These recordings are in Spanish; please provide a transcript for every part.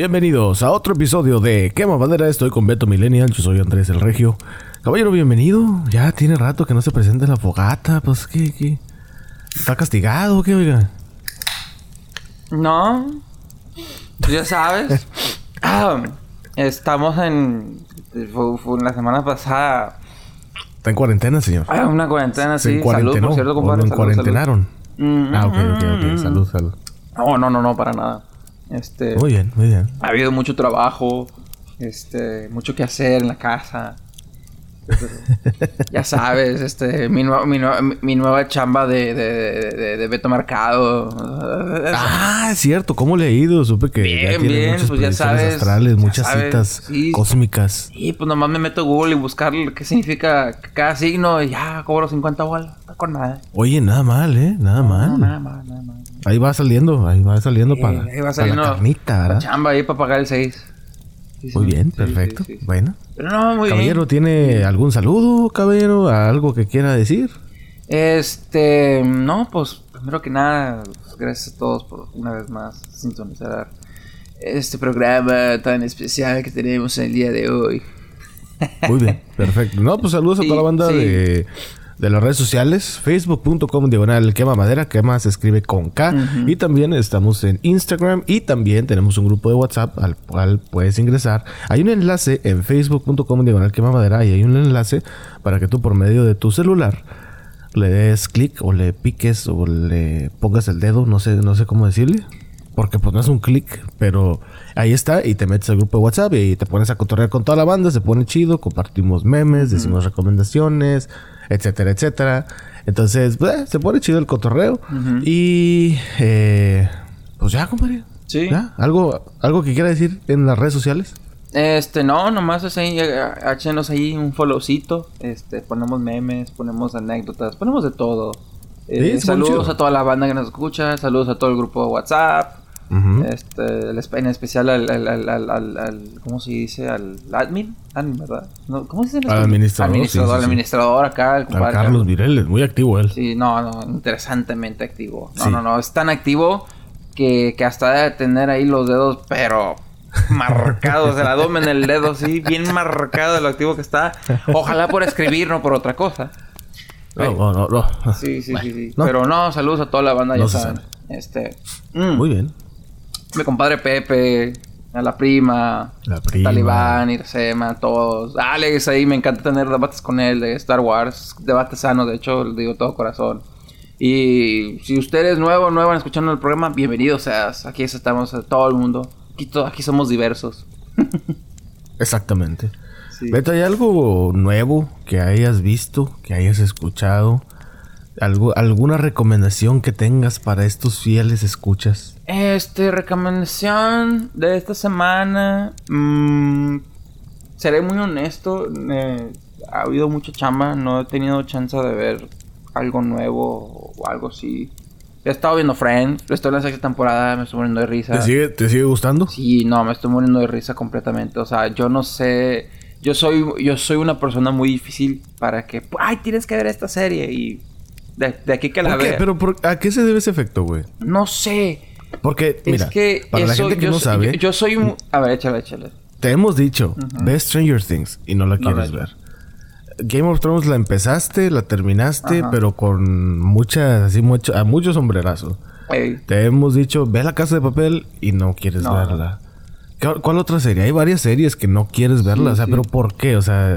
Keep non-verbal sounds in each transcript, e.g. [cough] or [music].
Bienvenidos a otro episodio de Quema Madera. Estoy con Beto Millennial, yo soy Andrés el Regio. Caballero, bienvenido. Ya tiene rato que no se presenta en la fogata. Pues, ¿qué, qué? ¿Está castigado o qué, oiga? No, ya sabes. Ah, estamos en. Fue, fue la semana pasada. Está en cuarentena, señor. Ah, una cuarentena, ¿Se sí. Salud, por cierto, o compadre. lo encuarentenaron? salud. Ah, ok, ok, ok. Mm. Salud, salud. No, no, no, no, para nada. Este. Muy bien, muy bien. Ha habido mucho trabajo, este, mucho que hacer en la casa. [laughs] ya sabes, este, mi, nue- mi, nue- mi nueva chamba de, de, de, de Beto Mercado. Ah, es cierto. ¿Cómo le ha ido? Supe que ya Bien, tiene bien, muchas pues ya sabes, astrales, ya muchas sabes, citas sí. cósmicas. Y pues nomás me meto a Google y buscar qué significa cada signo y ya cobro 50 bolas. Está con nada. Oye, nada mal, ¿eh? Nada mal. No, nada más, nada más. Ahí va saliendo, ahí va saliendo Sí, para, ahí va para saliendo la carnita, ¿verdad? chamba ahí para pagar el 6. Muy bien, perfecto. Bueno. Pero no, muy caballero, bien. ¿tiene algún saludo, caballero? ¿Algo que quiera decir? Este, no, pues primero que nada, pues, gracias a todos por una vez más sintonizar este programa tan especial que tenemos el día de hoy. Muy bien, perfecto. No, pues saludos a [laughs] toda la banda de, de las redes sociales. Facebook.com diagonal quema madera. Quema se escribe con K. Y también estamos en Instagram. Y también tenemos un grupo de WhatsApp al cual puedes ingresar. Hay un enlace en Facebook.com diagonal quema madera. Y hay un enlace para que tú por medio de tu celular le des clic o le piques o le pongas el dedo. No sé, no sé cómo decirle. Porque pues no es un clic, pero ahí está y te metes al grupo de WhatsApp y te pones a cotorrear con toda la banda, se pone chido, compartimos memes, decimos recomendaciones, etcétera, etcétera. Entonces, pues, se pone chido el cotorreo y eh, pues ya, compadre. Sí. ¿Ya? ¿Algo, ¿Algo que quiera decir en las redes sociales? Este, no, nomás es ahí, eh, échenos ahí un followcito. Este, ponemos memes, ponemos anécdotas, ponemos de todo. Eh, Sí, saludos a toda la banda que nos escucha, saludos a todo el grupo de WhatsApp. Este, en especial al, al, al, al, al- al- ¿cómo se dice? Al admin, admin, ¿verdad? No, ¿Cómo se dice? en administrador, Administrador, sí, sí, administrador acá, el Al compadre Carlos Vireles, muy activo él. Sí, no, no, interesantemente activo. No, Sí. no, no, es tan activo que, que hasta debe tener ahí los dedos, pero marcados, el abdomen, el dedo, sí, bien marcado de lo activo que está. Ojalá por escribir, no por otra cosa. No, no, no, no. Sí, sí, sí, sí. Pero no, saludos a toda la banda, ya saben. sabe. Este. mm, Muy bien. Mi compadre Pepe, a la prima, La prima. Talibán, Irsema, todos. Alex, ahí me encanta tener debates con él de Star Wars, debates sanos, de hecho, le digo todo corazón. Y si usted es nuevo, nuevo en escuchando el programa, bienvenido seas. Aquí estamos, todo el mundo. Aquí, to- aquí somos diversos. [laughs] Exactamente. Sí. Beto, ¿hay algo nuevo que hayas visto, que hayas escuchado? ¿Algo, ¿Alguna recomendación que tengas para estos fieles escuchas? Este, recomendación de esta semana. mm, seré muy honesto. eh, ha habido mucha chamba. No he tenido chance de ver algo nuevo o algo así. He estado viendo Friends. Estoy en la sexta temporada. Me estoy muriendo de risa. ¿Te sigue, ¿Te sigue gustando? Sí, no, me estoy muriendo de risa completamente. O sea, yo no sé. Yo soy, yo soy una persona muy difícil para que. Ay, tienes que ver esta serie. Y de, de aquí que la vea. ¿Pero por- a qué se debe ese efecto, güey? No sé. Porque, mira, es que para la gente que yo no sabe, Yo, yo soy un... A ver, échale, échale. te hemos dicho, ve Stranger Things y no la No quieres ver. Game of Thrones la empezaste, la terminaste, Ajá. pero con muchas, así mucho, a muchos sombrerazos. Ey, Te hemos dicho, ve la casa de papel y no quieres No. verla. ¿Qué- ¿Cuál otra serie? Hay varias series que no quieres verla, o sea, sí. pero ¿por qué? O sea,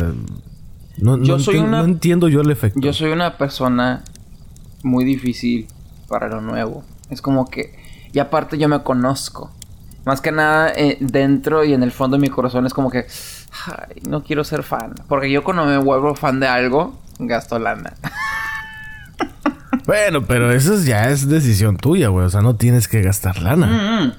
no, Yo no soy enti- una- no entiendo yo el efecto. Yo soy una persona muy difícil para lo nuevo. Es como que... Y aparte yo me conozco. Más que nada eh, dentro y en el fondo de mi corazón es como que... Ay, no quiero ser fan. Porque yo cuando me vuelvo fan de algo, gasto lana. Bueno, pero eso es- ya es decisión tuya, güey. O sea, no tienes que gastar lana. Mm.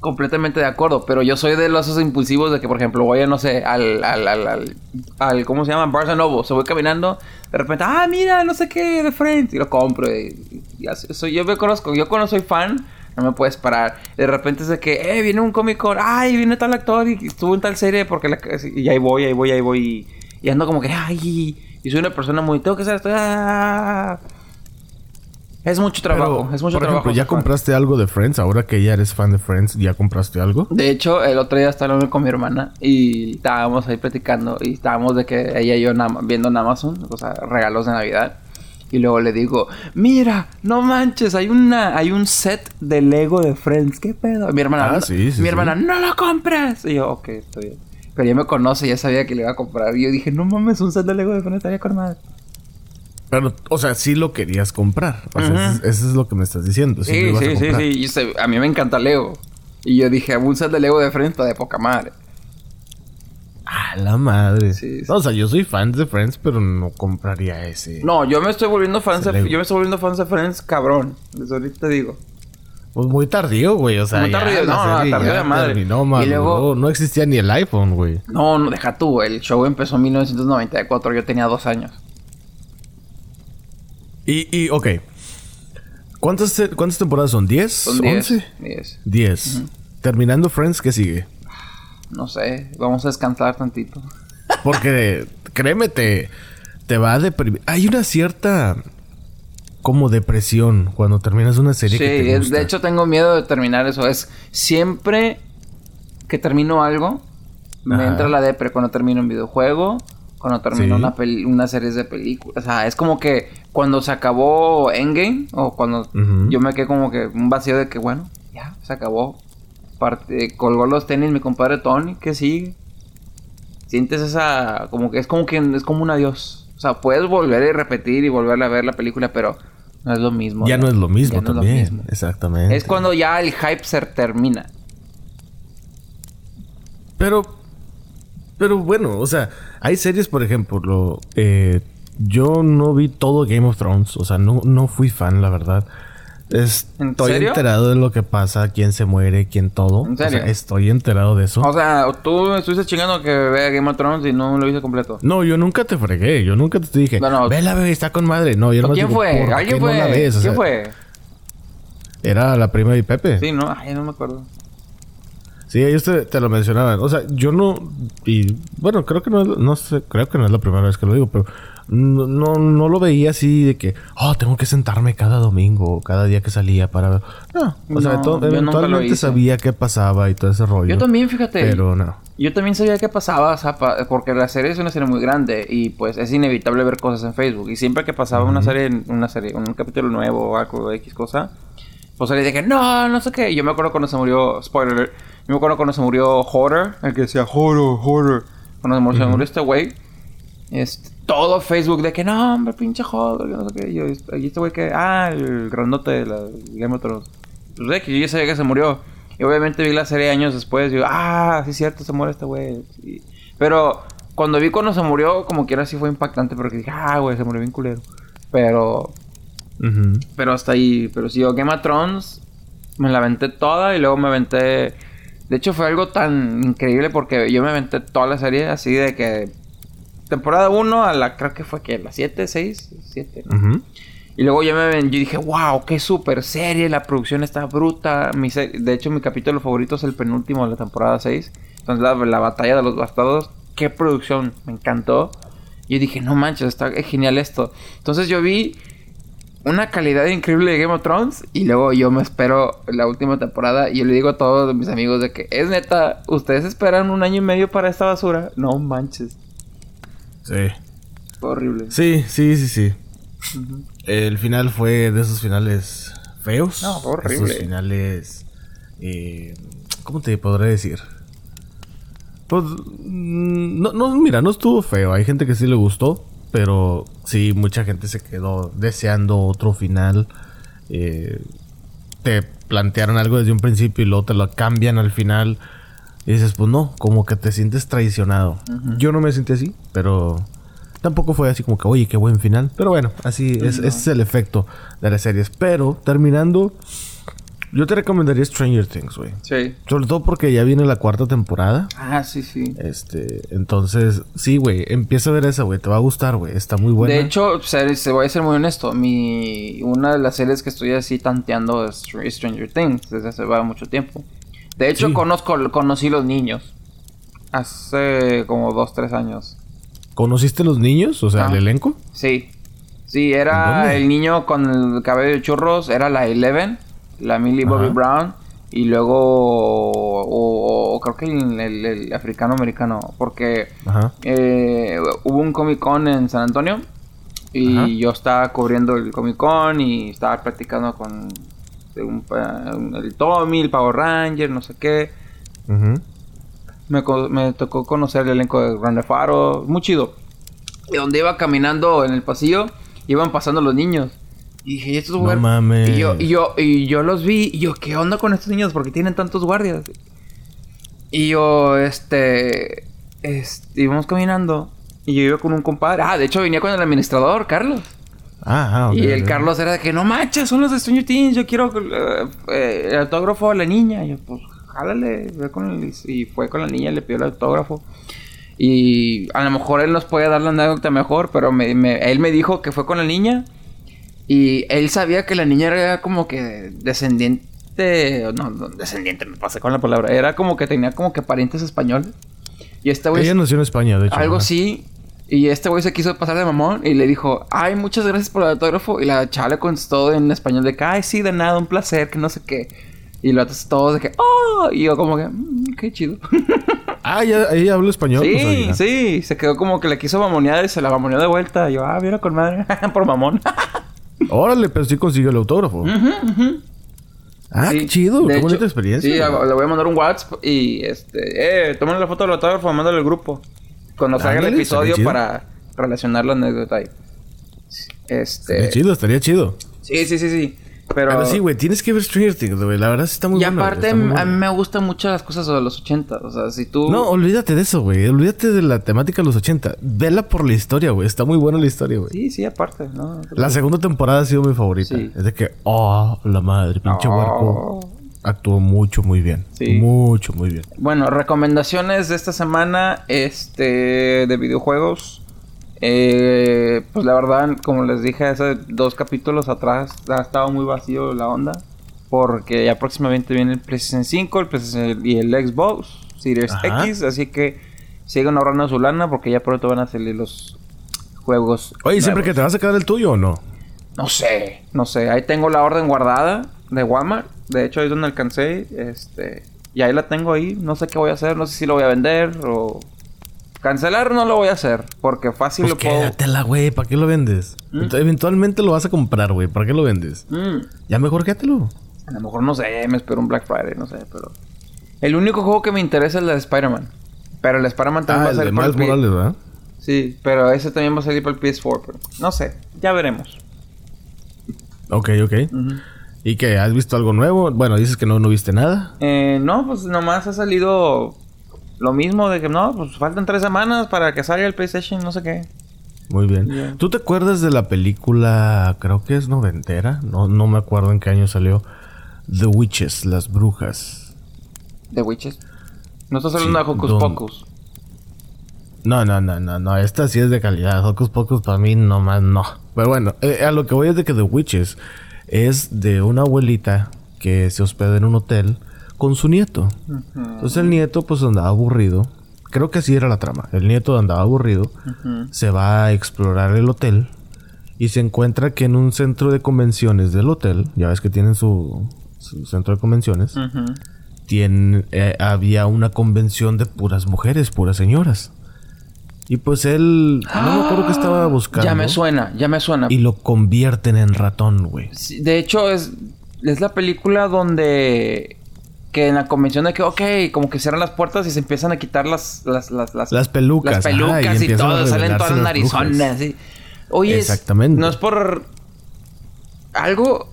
Completamente de acuerdo, pero yo soy de los impulsivos de que, por ejemplo, voy a, no sé, al, al, al, al, al- ¿cómo se llama? Barnes Noble. Se voy caminando, de repente, ah, mira, no sé qué, de frente, y lo compro. Y, así, soy, yo me conozco, yo cuando soy fan, no me puedes parar. De repente es de que, eh, viene un Comic Con, ay, viene tal actor y estuvo en tal serie, porque la, y ahí voy, ahí voy, ahí voy, y, ando como que, ay, y soy una persona muy, tengo que esto, ah. Es mucho trabajo, Pero, es mucho por trabajo. ejemplo, ¿ya ser fan. compraste algo de Friends? Ahora que ya eres fan de Friends, ¿ya compraste algo? De hecho, el otro día estaba hablando con mi hermana y estábamos ahí platicando y estábamos de que ella y yo viendo en Amazon, o sea, regalos de Navidad. Y luego le digo, mira, no manches, hay una, hay un set de Lego de Friends, ¿qué pedo? Mi hermana, Ah, "No", sí, sí, mi sí. hermana, no lo compres. Y yo, ok, estoy bien. Pero ya me conoce, ya sabía que le iba a comprar. Y yo dije, no mames, un set de Lego de Friends estaría con madre. Pero, o sea, sí lo querías comprar. O sea, eso, es- eso es lo que me estás diciendo. Sí, lo Sí, ibas a sí, sí, sí. A mí me encanta Lego. Y yo dije, un set de Lego de Friends está de poca madre. A la madre. Sí, sí. No, o sea, yo soy fan de Friends, pero no compraría ese. No, yo me estoy volviendo fan de, yo me estoy volviendo fan de Friends, cabrón. Desde ahorita te digo. Pues muy tardío, güey. O sea, Muy ya tardío, la no, no, tardío ya de madre. terminó, Y luego- No existía ni el iPhone, güey. No, no, deja tú. El show empezó en 1994. Yo tenía dos años. Y, y, ok. ¿Cuántas, te- ¿Cuántas temporadas son? ¿10? Son 10. ¿11? 10. 10. Terminando Friends, ¿qué sigue? No sé. Vamos a descansar tantito. Porque, créeme, te, te va a deprimir. Hay una cierta... Como depresión cuando terminas una serie Sí, que te gusta. de hecho tengo miedo de terminar eso. Es siempre que termino algo, me Ajá. entra la depre cuando termino un videojuego, cuando termino Sí. una, peli- una serie de películas. O sea, es como que cuando se acabó Endgame, o cuando yo me quedé como que un vacío de que, bueno, ya, se acabó. Parte, colgó los tenis mi compadre Tony, ¿qué sigue? Sientes esa, como que es como que es como un adiós. O sea, puedes volver y repetir y volver a ver la película, pero no es lo mismo. Ya no es lo mismo Ya no es lo también. mismo. Exactamente. Es cuando ya el hype se termina. Pero, pero bueno, o sea, hay series, por ejemplo, eh, yo no vi todo Game of Thrones, o sea, no, no fui fan, la verdad. ¿En Estoy enterado de lo que pasa, quién se muere, quién todo. ¿En serio? O sea, estoy enterado de eso. O sea, tú estuviste chingando que vea Game of Thrones y no lo viste completo. no, yo nunca te fregué, yo nunca te dije, No, no. vela, bebé, está con madre. No, yo nomás ¿Quién digo, fue? ¿por ¿Alguien fue? no la ves? O ¿Quién sea, fue? Era la prima de Pepe. Sí, no, ay, no me acuerdo. Sí, ellos te, te lo mencionaban. O sea, yo no... Y bueno, creo que no, no sé, creo que no es la primera vez que lo digo, pero no, no, no lo veía así de que, oh, tengo que sentarme cada domingo o cada día que salía para ver. No, o sea, No, lo eventualmente sabía qué pasaba y todo ese rollo. Yo también, fíjate. Pero no. Yo también sabía qué pasaba, o sea, pa- porque la serie es una serie muy grande y pues es inevitable ver cosas en Facebook. Y siempre que pasaba una serie, una serie, un capítulo nuevo o algo, X cosa, pues le dije, no, no sé qué. Y yo me acuerdo cuando se murió, spoiler, yo me acuerdo cuando se murió Horror, el que decía Horror, Horror. Cuando se murió, se murió este güey, este, todo Facebook de que no, hombre, pinche Horror, no sé qué. Y yo, y este güey que, ah, el grandote de la Game of Thrones. Pues de que yo ya sabía que se murió. Y obviamente vi la serie años después y digo, ah, sí es cierto, se muere este güey. Y- Pero cuando vi cuando se murió, como quiera sí fue impactante porque dije, ah, güey, se murió bien culero. Pero, Ujú. pero hasta ahí, pero si yo Game of Thrones me la aventé toda y luego me aventé... De hecho fue algo tan increíble porque yo me aventé toda la serie así de que... Temporada 1 a la, creo que fue que la 7, 6, 7. ¿no? Ujú. Y luego ya me ven, yo dije, wow, qué super serie, la producción está bruta. Mi de hecho, mi capítulo favorito es el penúltimo de la temporada 6. Entonces, la, la batalla de los bastardos, qué producción, me encantó. Y yo dije, no manches, está genial esto. Entonces yo vi una calidad increíble de Game of Thrones y luego yo me espero la última temporada y yo le digo a todos mis amigos de que es neta, ustedes esperan un año y medio para esta basura. No manches, Sí. fue horrible. Sí, sí, sí, sí. El final fue de esos finales feos. No, fue horrible. Esos finales. eh, ¿Cómo te podré decir? Pues. mm, No, no, mira, no estuvo feo. Hay gente que sí le gustó. Pero sí, mucha gente se quedó deseando otro final. Eh, te plantearon algo desde un principio y luego te lo cambian al final. Y dices, pues no, como que te sientes traicionado. Yo no me sentí así, pero tampoco fue así como que, oye, qué buen final. Pero bueno, así es, ese es el efecto de las series. Pero terminando, yo te recomendaría Stranger Things, güey. Sí. Sobre todo porque ya viene la cuarta temporada. Ah, sí, sí. Este, entonces, sí, güey, empieza a ver esa, güey, te va a gustar, güey, está muy buena. De hecho, se, se voy a ser muy honesto. Mi, una de las series que estoy así tanteando es Str- Stranger Things desde hace mucho tiempo. De hecho, Sí. conozco, conocí los niños. Hace como dos, tres años. ¿Conociste los niños? O sea, Ah. el elenco. Sí. Sí, ¿En era el niño con el cabello de churros, era la Eleven, la Millie Bobby Ajá. Brown, y luego, o, o creo que el, el- el africano-americano, porque eh, hubo un Comic Con en San Antonio, y Ajá. yo estaba cubriendo el Comic Con y estaba platicando con un el Tommy, el Power Ranger, no sé qué. Me tocó conocer el elenco de Grande Faro, muy chido. Y donde iba caminando en el pasillo, iban pasando los niños. Y dije, ¿y estos No mames. Y yo, y yo, y yo los vi, y yo, ¿qué onda con estos niños? ¿Por qué tienen tantos guardias? Y yo, este, este, íbamos caminando, y yo iba con un compadre. Ah, de hecho venía con el administrador, Carlos. Ah, ah, ok, y el. Carlos era de que, no manches, son los de Stranger Things, yo quiero eh, eh, el autógrafo de la niña. Y yo, pues, jálale, ve con el... Y fue con la niña, le pidió el autógrafo. Y a lo mejor él nos puede dar la anécdota mejor, pero me- me- él me dijo que fue con la niña. Y él sabía que la niña era como que descendiente... No, no, descendiente, me pasé con la palabra. Era como que tenía como que parientes españoles. Y este güey... Ella nació en España, de hecho. Algo así. Y este güey se quiso pasar de mamón y le dijo, ay, muchas gracias por el autógrafo. Y la chava le contestó en español de que, ay, sí, de nada, un placer, que no sé qué. Y lo otros todos de que, oh, y yo como que, "Mm, qué chido. [laughs] Ah, ¿ella, ella habla español. Sí, sabía. sí, se quedó como que le quiso mamonear y se la mamoneó de vuelta. Y yo, ah, mira con madre, [laughs] por mamón. [laughs] Órale, pero sí consiguió el autógrafo. Ah, Sí, qué chido. Qué bonita experiencia. Sí, le voy a mandar un WhatsApp y este, eh, tómale la foto del autógrafo, mándale al grupo. Cuando salga el episodio para relacionar la anécdota ahí. Este. Estaría chido, estaría chido. Sí, sí, sí, sí. Pero, Pero sí, güey, tienes que ver Stranger Things, güey. La verdad sí está muy y buena, güey, aparte, a mí me gustan mucho las cosas de los 80. O sea, si tú. No, olvídate de eso, güey. Olvídate de la temática de los 80. Vela por la historia, güey. Está muy buena la historia, güey. Sí, sí, aparte, ¿no? La segunda temporada ha sido mi favorita. Sí. Es de que, oh, la madre, pinche Oh. huerco. Actuó mucho, muy bien. Sí. Mucho, muy bien. Bueno, recomendaciones de esta semana, este, de videojuegos. Eh, pues la verdad, como les dije hace dos capítulos atrás, ha estado muy vacío la onda. Porque ya próximamente viene el PlayStation 5 el PlayStation y el Xbox Series Ajá. X. Así que sigan ahorrando su lana porque ya pronto van a salir los juegos. Oye, ¿siempre que te vas a quedar el tuyo o no? No sé, no sé. Ahí tengo la orden guardada de Walmart. De hecho, ahí es donde alcancé. Este. Y ahí la tengo ahí. No sé qué voy a hacer. No sé si lo voy a vender o. Cancelar no lo voy a hacer. Porque fácil Pues lo puedo. quédatela, güey. ¿Para qué lo vendes? Ent- Eventualmente lo vas a comprar, güey. ¿Para qué lo vendes? Mm, Ya mejor quédatelo. a lo mejor no sé. Me espero un Black Friday. No sé, pero. El único juego que me interesa es el de Spider-Man. Pero el Spider-Man también Ah, va a salir para el Morales, ¿verdad? Sí, pero ese también va a salir para el PS4. Pero no sé. Ya veremos. Ok, ok. ¿Y qué? ¿Has visto algo nuevo? Bueno, dices que no, no viste nada. Eh, no, pues nomás ha salido lo mismo de que no, pues faltan tres semanas para que salga el PlayStation, no sé qué. Muy bien. ¿Tú te acuerdas de la película, creo que es noventera? No, no me acuerdo en qué año salió. The Witches, las brujas. De Witches. No estás hablando Sí, de Hocus don- Pocus. No, no, no, no, no. Esta sí es de calidad. Hocus Pocus para mí nomás no. Pero bueno, eh, a lo que voy es de que The Witches es de una abuelita que se hospeda en un hotel con su nieto. Entonces el nieto pues andaba aburrido. Creo que así era la trama. El nieto andaba aburrido. Se va a explorar el hotel. Y se encuentra que en un centro de convenciones del hotel, ya ves que tienen su, su centro de convenciones, tiene, eh, había una convención de puras mujeres, puras señoras. Y pues él, no me acuerdo que estaba buscando. [gasps] Ya me suena, ya me suena. Y lo convierten en ratón, güey. Sí, De hecho, es, es la película donde... Que en la convención de que, ok, como que cierran las puertas y se empiezan a quitar las... Las, las, las, Las pelucas, Las y pelucas y, a todo. Salen todas las narizonas. sí. Oye, es- no es por... Algo...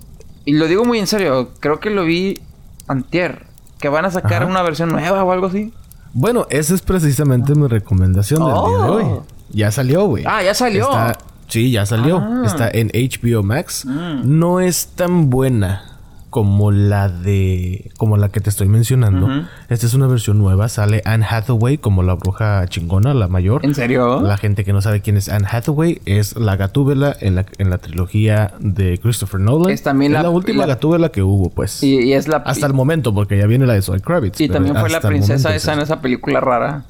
Y lo digo muy en serio. Creo que lo vi antier. Que van a sacar Ajá. una versión nueva o algo así. Bueno, esa es precisamente mi recomendación del día de Oh. hoy. Ya salió, güey. Ah, ya salió. Está- sí, ya salió. Ah. Está en HBO Max. Mm. No es tan buena como la de... Como la que te estoy mencionando. Esta es una versión nueva. Sale Anne Hathaway como la bruja chingona, la mayor. ¿En serio? La gente que no sabe quién es Anne Hathaway es la Gatúbela en la, en la trilogía de Christopher Nolan. Es también la- última la- Gatúbela que hubo, pues. Y, y es la... hasta el momento, porque ya viene la de Zoe Kravitz. y también fue la princesa momento esa es en esa película rara.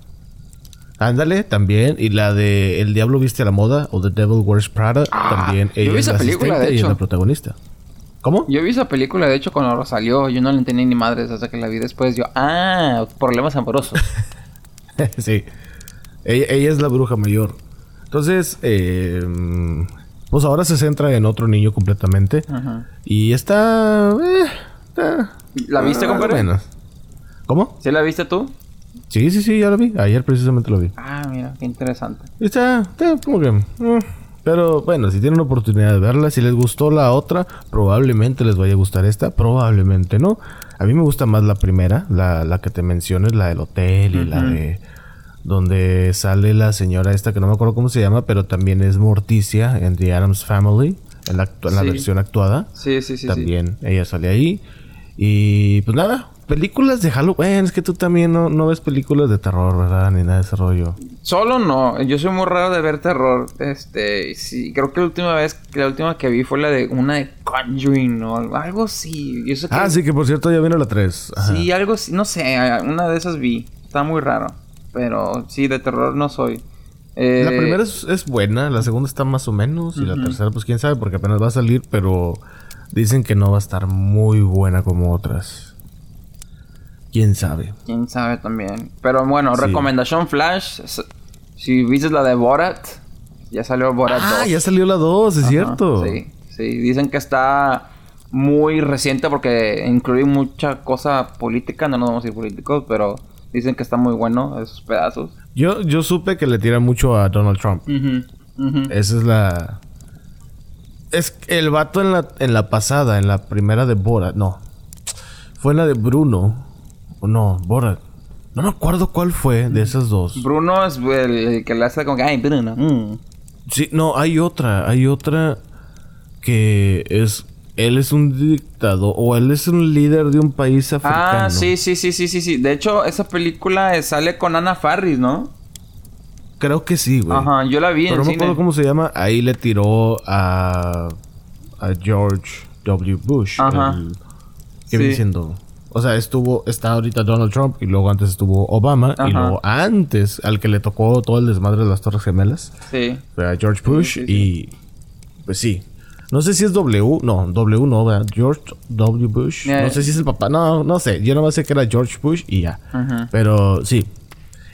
Ándale, también. Y la de El Diablo Viste a la Moda o The Devil Wears Prada, Ah, también. Ella es la película, asistente de y es hecho. la protagonista. ¿Cómo? Yo vi esa película, de hecho, cuando salió, yo no la entendí ni madres hasta que la vi después. Yo, ah, problemas amorosos. [laughs] sí. Ella, ella es la bruja mayor. Entonces, eh, pues ahora se centra en otro niño completamente. Ajá. Y está... eh, está ¿La viste, compadre? bueno. ¿Cómo? ¿Sí la viste tú? Sí, sí, sí, ya lo vi. Ayer precisamente lo vi. Ah, mira, qué interesante. Está, está como que... mm, Pero bueno, si tienen la oportunidad de verla, si les gustó la otra, probablemente les vaya a gustar esta, probablemente no. A mí me gusta más la primera, la, la que te menciones, la del hotel y la de donde sale la señora esta que no me acuerdo cómo se llama, pero también es Morticia en The Addams Family, en la, en la Sí. versión actuada. Sí, sí, sí. también ella sale ahí. Y pues nada, películas de Halloween. Es que tú también no, no ves películas de terror, ¿verdad? Ni nada de ese rollo. Solo no. Yo soy muy raro de ver terror. Este, sí, creo que la última vez, la última que vi fue la de una de Conjuring o algo, algo así. Yo sé que- Ah, sí, que por cierto ya viene la 3. Sí, algo así, no sé, una de esas vi. Está muy raro. Pero sí, de terror no soy. Eh, La primera es, es buena, la segunda está más o menos. Y la tercera, pues quién sabe, porque apenas va a salir, pero dicen que no va a estar muy buena como otras. Quién sabe. Quién sabe también. Pero bueno, Sí. recomendación Flash. Si viste la de Borat, ya salió Borat Ah, 2. ya salió la 2, es Ajá, cierto. Sí, sí. Dicen que está muy reciente porque incluye mucha cosa política. No nos vamos a ir políticos, pero dicen que está muy bueno esos pedazos. Yo, yo supe que le tira mucho a Donald Trump. Esa es la. Es el vato en la, en la pasada, en la primera de Borat, no. Fue en la de Bruno. O no, Borat. No me acuerdo cuál fue de esas dos. Bruno es el, el que le hace como que, ay, Bruno. mm". Sí, no, hay otra. Hay otra que es. Él es un dictador. O él es un líder de un país africano. Ah, sí, sí, sí, sí, sí, sí. De hecho, esa película eh, sale con Ana Farris, ¿no? Creo que sí, güey. Ajá, yo la vi Pero en no me acuerdo cómo se llama. Ahí le tiró a. a George W. Bush. Ajá. el- ¿Qué viene siendo? O sea, estuvo, está ahorita Donald Trump y luego antes estuvo Obama y luego antes al que le tocó todo el desmadre de las Torres Gemelas Sí. fue a George Bush sí, sí. y pues sí. No sé si es W, no, W no, ¿verdad? George W. Bush. No sé si es el papá, no, no sé. Yo nomás sé que era George Bush y ya. Ajá. Pero sí.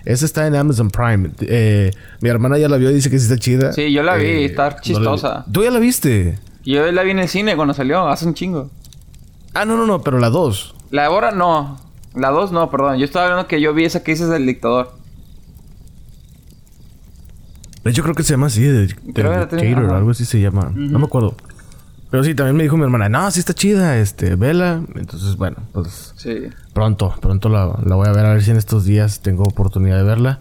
Esa está en Amazon Prime. Eh, mi hermana ya la vio y dice que sí está chida. Sí, yo la vi, Eh, está no chistosa. ¿Tú ya la viste? Yo la vi en el cine cuando salió, hace un chingo. Ah, no, no, no, pero la 2. La de Borat no. La 2 no, perdón. Yo estaba hablando que yo vi esa que dices del dictador. De hecho, creo que se llama así, de, Dictator, algo así se llama. No me acuerdo. Pero sí, también me dijo mi hermana, no, sí está chida, este, vela. Entonces, bueno, pues Sí. pronto, pronto la, la voy a ver a ver si en estos días tengo oportunidad de verla.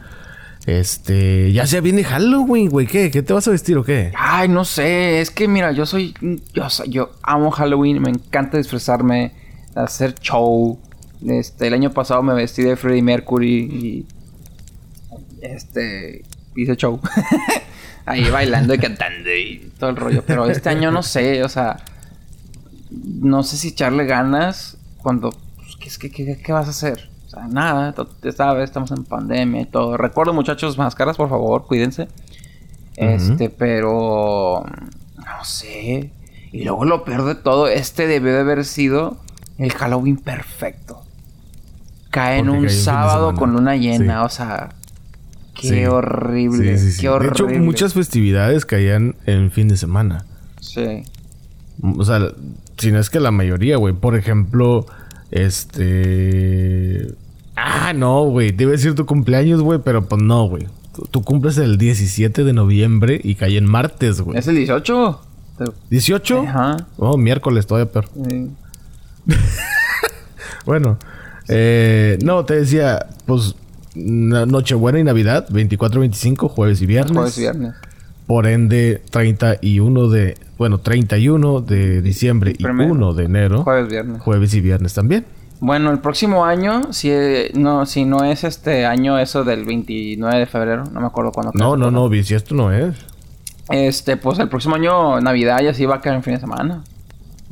Este, ya sea viene Halloween, güey, ¿qué? ¿Qué te vas a vestir o qué? Ay, no sé. Es que mira, yo soy. Yo, soy- yo amo Halloween. Me encanta disfrazarme. Hacer show. Este, el año pasado me vestí de Freddie Mercury y. Este. Hice show. [laughs] Ahí bailando y cantando y todo el rollo. Pero este año no sé, o sea. No sé si echarle ganas cuando. pues, ¿qué, es que- qué, qué vas a hacer? O sea, nada. vez estamos en pandemia y todo. Recuerdo, muchachos, máscaras, por favor, cuídense. Este, pero. No sé. Y luego lo peor de todo, este debió de haber sido el Halloween perfecto. Cae en Porque un de sábado con luna llena, Sí. o sea. Qué Sí. horrible. Sí. Qué De horrible. hecho, muchas festividades caían en fin de semana. Sí. O sea, si no es que la mayoría, güey. Por ejemplo, este. Ah, no, güey. Te iba a decir tu cumpleaños, güey, pero pues no, güey. Tú, tú cumples el 17 de noviembre y cae en martes, güey. ¿Es el 18? ¿18? Ajá. Oh, miércoles, todavía peor. Sí. [laughs] Bueno, eh, no, te decía, pues, na- Nochebuena y Navidad, 24, 25, jueves y viernes. Jueves y viernes. Por ende, 31 de, bueno, 31 de diciembre y Primero. 1 de enero. Jueves, viernes. Jueves y viernes también. Bueno, el próximo año, si no, si no es este año eso del 29 de febrero, no me acuerdo cuándo. No, no, pero- no, si esto no es. Este, pues el próximo año Navidad ya sí va a caer en fin de semana.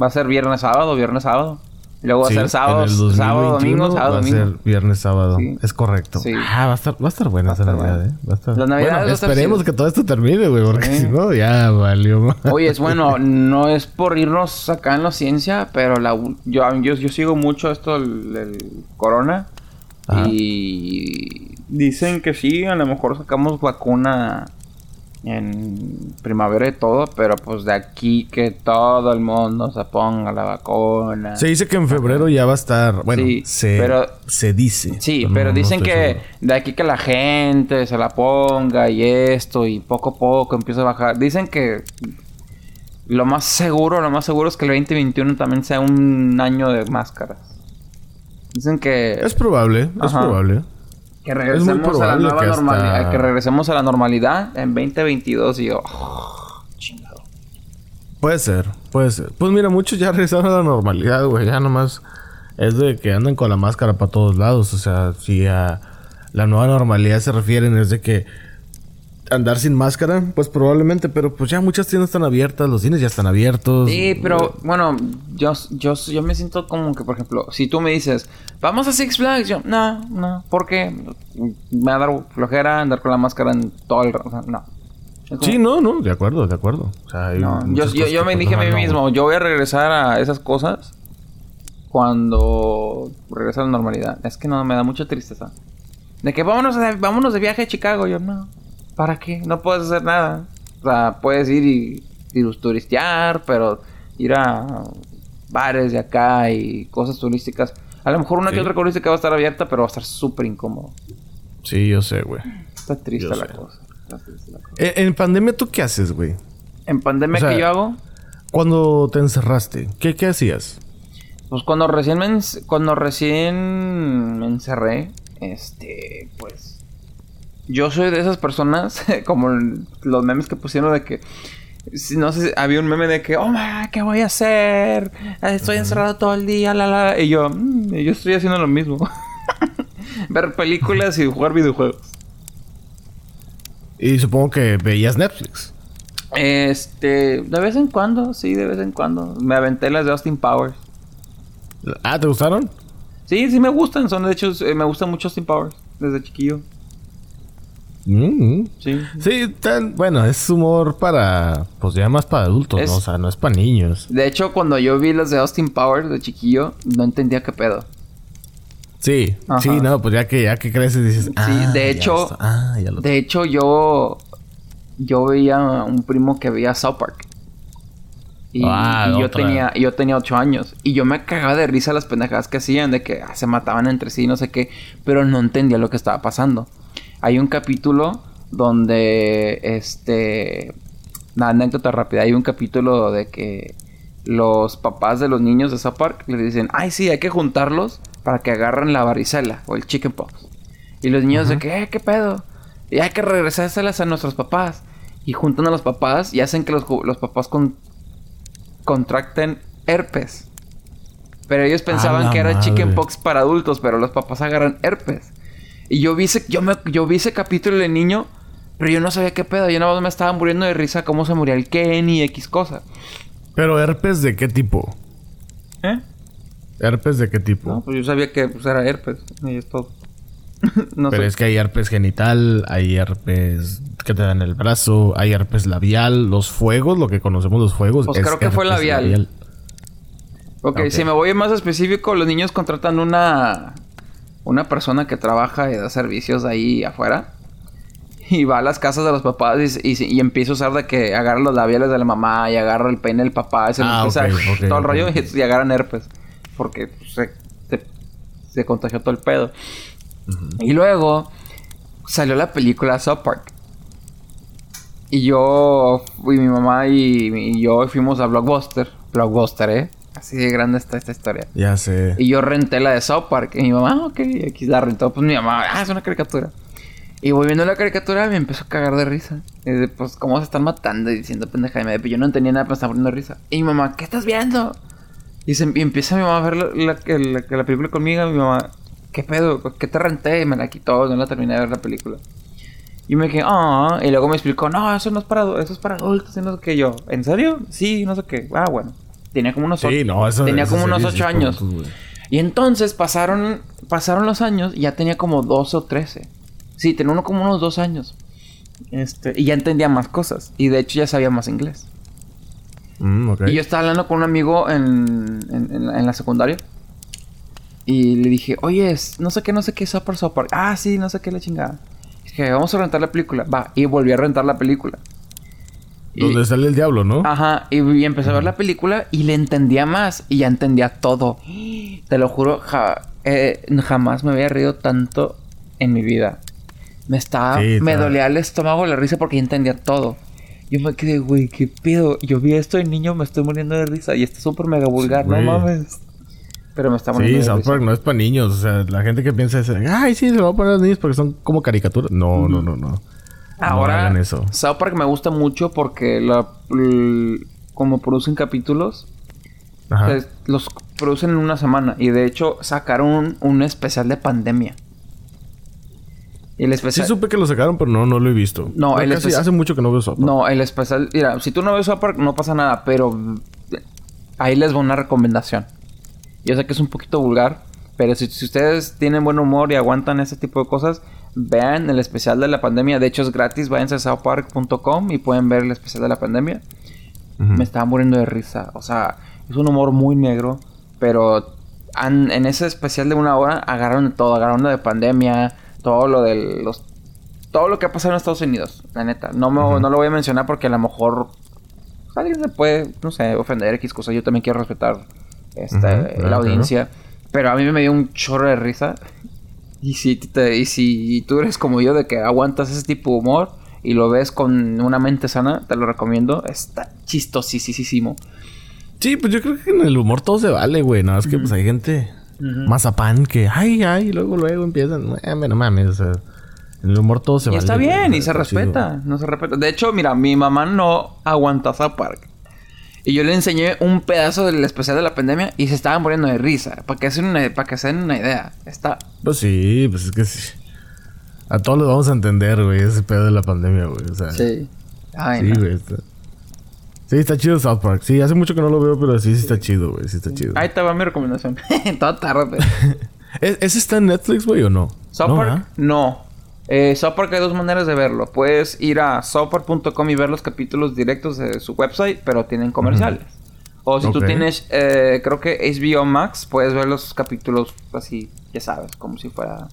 Va a ser viernes sábado, viernes sábado. Y luego va a ser sábado, el sábado, 2021 domingo, sábado, va a domingo. ser viernes, sábado. Sí. Es correcto. Sí. Ah, va a estar, va a estar buena esa Navidad. ¿eh? Va a estar... Las Navidades Bueno, va a estar esperemos chido. que todo esto termine, güey, porque si no, ya valió. Oye, es [laughs] bueno, no es por irnos acá en la ciencia, pero la, yo, yo, yo sigo mucho esto del, del corona. Ajá. Y dicen que sí, a lo mejor sacamos vacuna en primavera y todo, pero pues de aquí que todo el mundo se ponga la vacuna. Se dice que en febrero ya va a estar... Bueno, Sí, se, pero- se dice. Sí, pero no dicen que seguro. de aquí que la gente se la ponga y esto y poco a poco empieza a bajar. Dicen que lo más seguro, lo más seguro es que el 2021 también sea un año de máscaras. Dicen que, Es probable, es probable. Que regresemos a la nueva que hasta- normalidad, que regresemos a la normalidad en 2022 y yo, oh, chingado. Puede ser, puede ser. Pues mira, muchos ya [laughs] regresaron a la normalidad, güey. Ya nomás es de que andan con la máscara para todos lados. O sea, si a la nueva normalidad se refieren es de que andar sin máscara, pues probablemente, pero pues ya muchas tiendas están abiertas, los cines ya están abiertos. Sí, pero bueno, yo, yo, yo me siento como que, por ejemplo, si tú me dices, vamos a Six Flags, yo, no, no, ¿por qué? Me va a dar flojera andar con la máscara en todo el... o sea, no. Como- Sí, no, no, de acuerdo, de acuerdo. O sea, hay no, Yo, yo, yo me pues, dije a mí no, mismo, yo voy a regresar a esas cosas cuando regrese a la normalidad. Es que no, me da mucha tristeza. De que vámonos, a- vámonos de viaje a Chicago. Yo, no. ¿Para qué? No puedes hacer nada. O sea, puedes ir y, y turistear, pero ir a bares de acá y cosas turísticas. A lo mejor una Sí. que otra turística va a estar abierta, pero va a estar súper incómodo. Sí, yo sé, güey. Está triste Yo la sé. cosa. Está triste la cosa. En, en pandemia, ¿tú qué haces, güey? En pandemia O sea, que yo hago, Cuando te encerraste, ¿qué, qué hacías? Pues cuando recién me en- cuando recién me encerré, este, pues yo soy de esas personas [laughs] como los memes que pusieron de que no sé, había un meme de que, "Oh, ¿qué voy a hacer? Estoy encerrado todo el día, la la." Y yo, "Mm, yo estoy haciendo lo mismo." [laughs] Ver películas y jugar videojuegos. Y supongo que veías Netflix. Este, de vez en cuando, sí, de vez en cuando me aventé las de Austin Powers. Ah, ¿te gustaron? Sí, sí me gustan, son de hecho eh, me gusta mucho Austin Powers desde chiquillo. Mm. Sí. Sí, tan, bueno, es humor para, pues ya más para adultos, Es- ¿no? O sea, no es para niños. De hecho, cuando yo vi las de Austin Powers de chiquillo, no entendía qué pedo. Sí, Ajá. sí, no, pues ya que ya que creces dices, ah, de ya hecho- está. ah, ya lo De hecho, yo yo veía a un primo que veía South Park. Y, Ah, y yo tenía yo tenía ocho años y yo me cagaba de risa las pendejadas que hacían de que ah, se mataban entre sí no sé qué, pero no entendía lo que estaba pasando. Hay un capítulo donde este una anécdota rápida, hay un capítulo de que los papás de los niños de South Park le dicen, "Ay, sí, hay que juntarlos para que agarren la varicela o el chickenpox." Y los niños de que, "Eh, ¿qué pedo?" Y hay que regresárselas a nuestros papás. Y juntan a los papás y hacen que los, papás con- contracten herpes. Pero ellos pensaban que era madre. chickenpox para adultos, pero los papás agarran herpes. Y yo vi ese, yo me, yo vi ese capítulo de niño, pero yo no sabía qué pedo. Yo nada más me estaba muriendo de risa cómo se moría el Ken y X cosa. Pero herpes de qué tipo? ¿Eh? Herpes de qué tipo? No, pues yo sabía que pues, era herpes. Y es todo. [laughs] no Pero sé. es que hay herpes genital, hay herpes que te dan el brazo, hay herpes labial, los fuegos, lo que conocemos los fuegos. Pues es creo que fue labial. Ok, Ok. si me voy más específico, los niños contratan una una persona que trabaja y da servicios ahí afuera. Y va a las casas de los papás y, y- y empieza a usar de que agarra los labiales de la mamá y agarra el peine del papá. Y se Ah, empieza todo el rollo y, agarran herpes. Porque se, se, se contagió todo el pedo. Y luego salió la película South Park. Y yo, y mi mamá y, y yo fuimos a Blockbuster. Blockbuster, ¿eh? Así de grande está esta historia. Ya sé. Y yo renté la de South Park. Y mi mamá, ah, ok, aquí la rentó. Pues mi mamá, ah, es una caricatura. Y voy viendo la caricatura me empezó a cagar de risa. Y de, pues, ¿cómo se están matando? Y diciendo pendeja. Me- pero yo no entendía nada, pero estaba poniendo risa. Y mi mamá, ¿qué estás viendo? Y, se, y empieza mi mamá a ver la, la- la- la película conmigo. Y mi mamá, ¿qué pedo? ¿Qué te renté? Y me la quitó, no la terminé de ver la película. Y me quedé, ah, y luego me explicó, no, eso no es para, eso es para adultos, y no sé qué yo. ¿En serio? Sí, no sé qué. Ah, bueno. Tenía como unos Sí, no, tenía como unos ocho años. Y entonces pasaron, pasaron los años y ya tenía como 12 o 13. Sí, tenía uno como unos dos años. Este, y ya entendía más cosas. Y de hecho ya sabía más inglés. Mm. Y yo estaba hablando con un amigo en, en, en la, en la secundaria. Y le dije, oye, no sé qué, no sé qué, Super Super. Ah, sí, no sé qué, la chingada. Dije, vamos a rentar la película. Va, y volví a rentar la película. Y- Donde sale el diablo, ¿no? Ajá, y, y empecé a ver la película y le entendía más y ya entendía todo. Te lo juro, ja- eh, jamás me había reído tanto en mi vida. Me estaba, Sí, me dolía el estómago la risa porque ya entendía todo. Yo me quedé, güey, qué pedo. Yo vi esto de niño, me estoy muriendo de risa y está súper mega vulgar, no güey. mames. Pero me está muriendo Sí, de South risa. Park no es para niños. O sea, la gente que piensa es, ay, sí, se lo va a poner a los niños porque son como caricaturas. No, no, no, no. Ahora, No hagan eso. South Park me gusta mucho porque la, como producen capítulos, Ajá. Pues, los producen en una semana. Y de hecho, sacaron un, un especial de pandemia. El Sí especial. supe que lo sacaron, pero no, no lo he visto. No, el casi especi- hace mucho que no veo South Park. No, el especial. Mira, si tú no ves South Park, no pasa nada. Pero ahí les va una recomendación. Yo sé que es un poquito vulgar. Pero si, si ustedes tienen buen humor y aguantan ese tipo de cosas, vean el especial de la pandemia. De hecho, es gratis. Váyanse a southpark.com y pueden ver el especial de la pandemia. Me estaba muriendo de risa. O sea, es un humor muy negro, pero han- en ese especial de una hora agarraron todo, agarraron lo de pandemia, todo lo de los todo lo que ha pasado en Estados Unidos, la neta. No me, Ujú. no lo voy a mencionar porque a lo mejor alguien se puede, no sé, ofender X cosas. Yo también quiero respetar esta, la claro, audiencia. Pero a mí me dio un chorro de risa. Y si, te- y si tú eres como yo de que aguantas ese tipo de humor y lo ves con una mente sana, te lo recomiendo. Está chistosísimo. Sí, pues yo creo que en el humor todo se vale, güey. Nada más que pues hay gente mazapán que, ay, ay, y luego, luego empiezan, no mames, o sea, en el humor todo se y vale. está güey, bien, y se está chido. respeta. No se respeta. De hecho, mira, mi mamá no aguanta South Park. Y yo le enseñé un pedazo del especial de la pandemia y se estaban muriendo de risa. Para que, se den una- para que se den una idea. Está Pues sí, pues es que sí. A todos les vamos a entender, güey, ese pedo de la pandemia, güey. O sea, sí, Sí. Ay, no. güey. Está... Sí, está chido South Park. Sí, hace mucho que no lo veo, pero sí, sí está chido, güey. Sí está chido. Ahí te va mi recomendación. [laughs] Toda tarde. [laughs] ¿Es- ¿Ese está en Netflix, güey, o no? South no, Park, no. Eh, South Park hay dos maneras de verlo. Puedes ir a southpark.com y ver los capítulos directos de su website, pero tienen comerciales. O si tú tienes, eh, creo que HBO Max, puedes ver los capítulos así, ya sabes, como si fuera...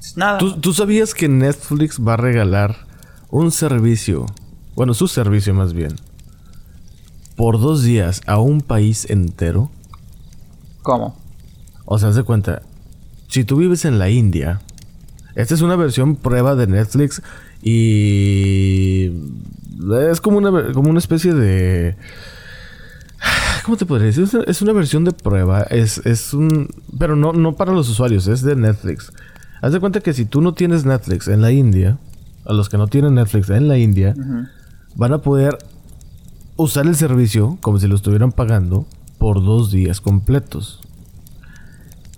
Es Nada. ¿Tú, tú sabías que Netflix va a regalar un servicio, bueno, su servicio más bien, por dos días a un país entero? ¿Cómo? O sea, haz de cuenta, si tú vives en la India, esta es una versión prueba de Netflix y es como una, como una especie de... ¿Cómo te podría decir? Es una, versión de prueba, es, es un... Pero no, no para los usuarios, es de Netflix. Haz de cuenta que si tú no tienes Netflix en la India, a los que no tienen Netflix en la India, van a poder usar el servicio como si lo estuvieran pagando por dos días completos.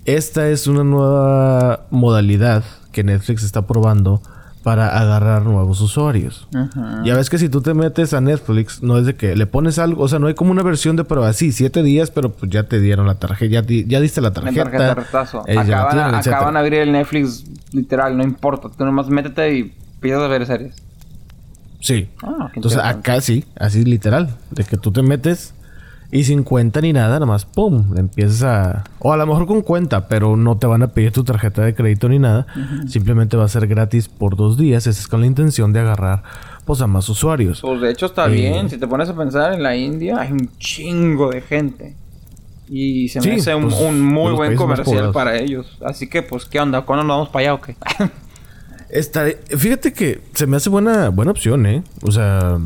Esta es una nueva modalidad que Netflix está probando para agarrar nuevos usuarios. Ya ves que si tú te metes a Netflix, no es de que le pones algo, o sea, no hay como una versión de prueba, sí, siete días, pero pues ya te dieron la tarjeta, ya, di- ya diste la tarjeta. tarjeta la Acaban, tienen, acaban de abrir el Netflix literal, no importa. Tú nomás métete y pides a ver series. Sí. Ah, Entonces acá sí, así literal, de que tú te metes y sin cuenta ni nada, nada más pum, empiezas a o a lo mejor con cuenta, pero no te van a pedir tu tarjeta de crédito ni nada, simplemente va a ser gratis por dos días, esa es con la intención de agarrar pues a más usuarios. Pues de hecho está Eh, bien. Si te pones a pensar en la India, hay un chingo de gente. Y se me Sí, hace un, pues, un muy buen comercial para ellos. Así que, pues, ¿qué onda? ¿Cuándo nos vamos para allá o qué? [laughs] Fíjate que se me hace buena, buena opción, ¿eh? O sea,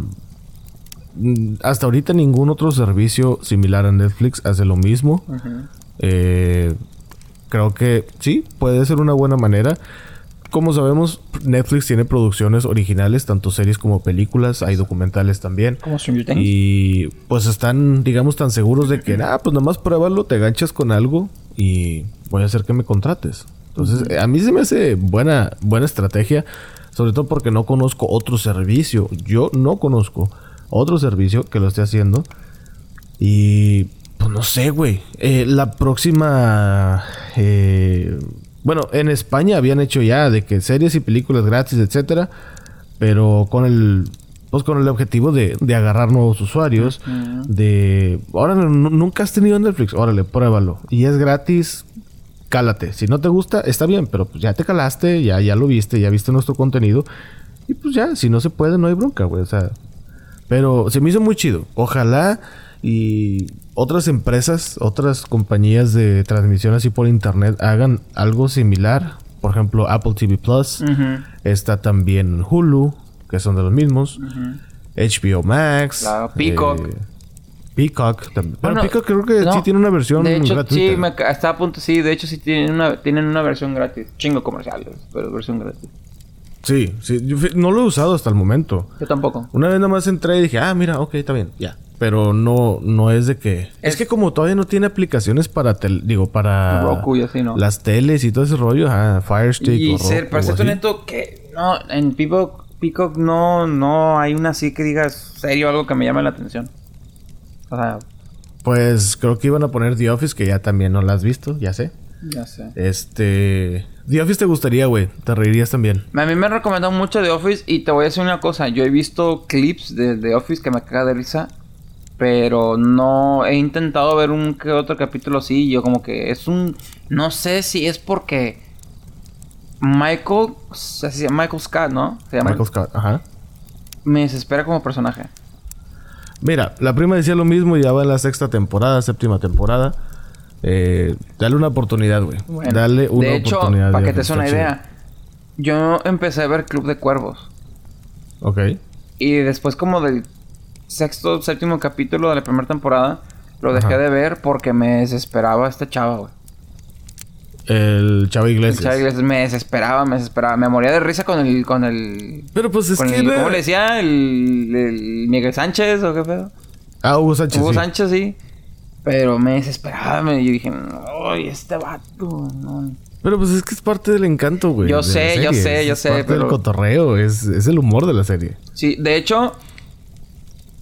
hasta ahorita ningún otro servicio similar a Netflix hace lo mismo. Eh, creo que sí, puede ser una buena manera. Como sabemos, Netflix tiene producciones originales, tanto series como películas, hay documentales también. Como. Y pues están, digamos, tan seguros de que, ah, pues nomás pruébalo, te ganchas con algo y voy a hacer que me contrates. Entonces, a mí se me hace buena, buena estrategia, sobre todo porque no conozco otro servicio. Yo no conozco otro servicio que lo esté haciendo. Y pues no sé, güey. Eh, la próxima... eh, bueno, en España habían hecho ya de que series y películas gratis, etcétera. Pero con el... Pues con el objetivo de, de agarrar nuevos usuarios. De... Nu- nunca has tenido Netflix. Órale, pruébalo. Y es gratis. Cálate. Si no te gusta, está bien. Pero pues ya te calaste. Ya, ya lo viste. Ya viste nuestro contenido. Y pues ya, si no se puede, no hay bronca, güey. O sea... Pero se me hizo muy chido. Ojalá y otras empresas, otras compañías de transmisión así por internet hagan algo similar. Por ejemplo, Apple TV Plus. Está también Hulu, que son de los mismos. HBO Max. Claro, Peacock. eh, Peacock también. Pero Bueno, Peacock creo que no, sí tiene una versión De hecho, gratuita. sí, me, está a punto. Sí, de hecho, sí tienen una, tienen una versión gratis. Chingo comerciales, pero versión gratis. Sí, sí. Yo no lo he usado hasta el momento. Yo tampoco. Una vez nada más entré y dije, ah, mira, ok, está bien, ya. Pero no, no es de que... Es, Es- que como todavía no tiene aplicaciones para, tel- digo, para... Roku y así, ¿no? Las teles y todo ese rollo, ah, Fire Stick Y o ser, para ser honesto, que no, en Peacock, Peacock no, no hay una así que digas serio algo que me llame la atención. O sea, Pues creo que iban a poner The Office, que ya también no la has visto, ya sé. Ya sé. Este... The Office te gustaría, güey. Te reirías también. A mí me han recomendado mucho The Office y te voy a decir una cosa. Yo he visto clips de The Office que me caga de risa. Pero no he intentado ver un que otro capítulo así. y Yo como que es un... No sé si es porque... Michael... así se llama, Michael Scott, ¿no? Se llama. Michael Scott, ajá. Me desespera como personaje. Mira, la prima decía lo mismo, ya va en la sexta temporada, séptima temporada. Eh, dale una oportunidad, güey. Bueno, dale una de hecho, oportunidad. para que te des una idea, yo empecé a ver Club de Cuervos. Ok. Y después como del sexto, séptimo capítulo de la primera temporada, lo dejé Ajá. de ver porque me desesperaba esta chava, güey. El Chavo El Iglesias. Chava Iglesias me desesperaba, me desesperaba. Me moría de risa con el... Con el Pero pues es que... el- ¿Cómo le decía? El, el Miguel Sánchez o qué pedo. Ah, Hugo Sánchez. Hugo sí. Sánchez, sí. Pero me desesperaba. Me, yo dije, ay, este vato, no. Pero pues es que es parte del encanto, güey. Yo sé, yo sé, yo Es sé, parte del pero- cotorreo, es, es el humor de la serie. Sí, de hecho,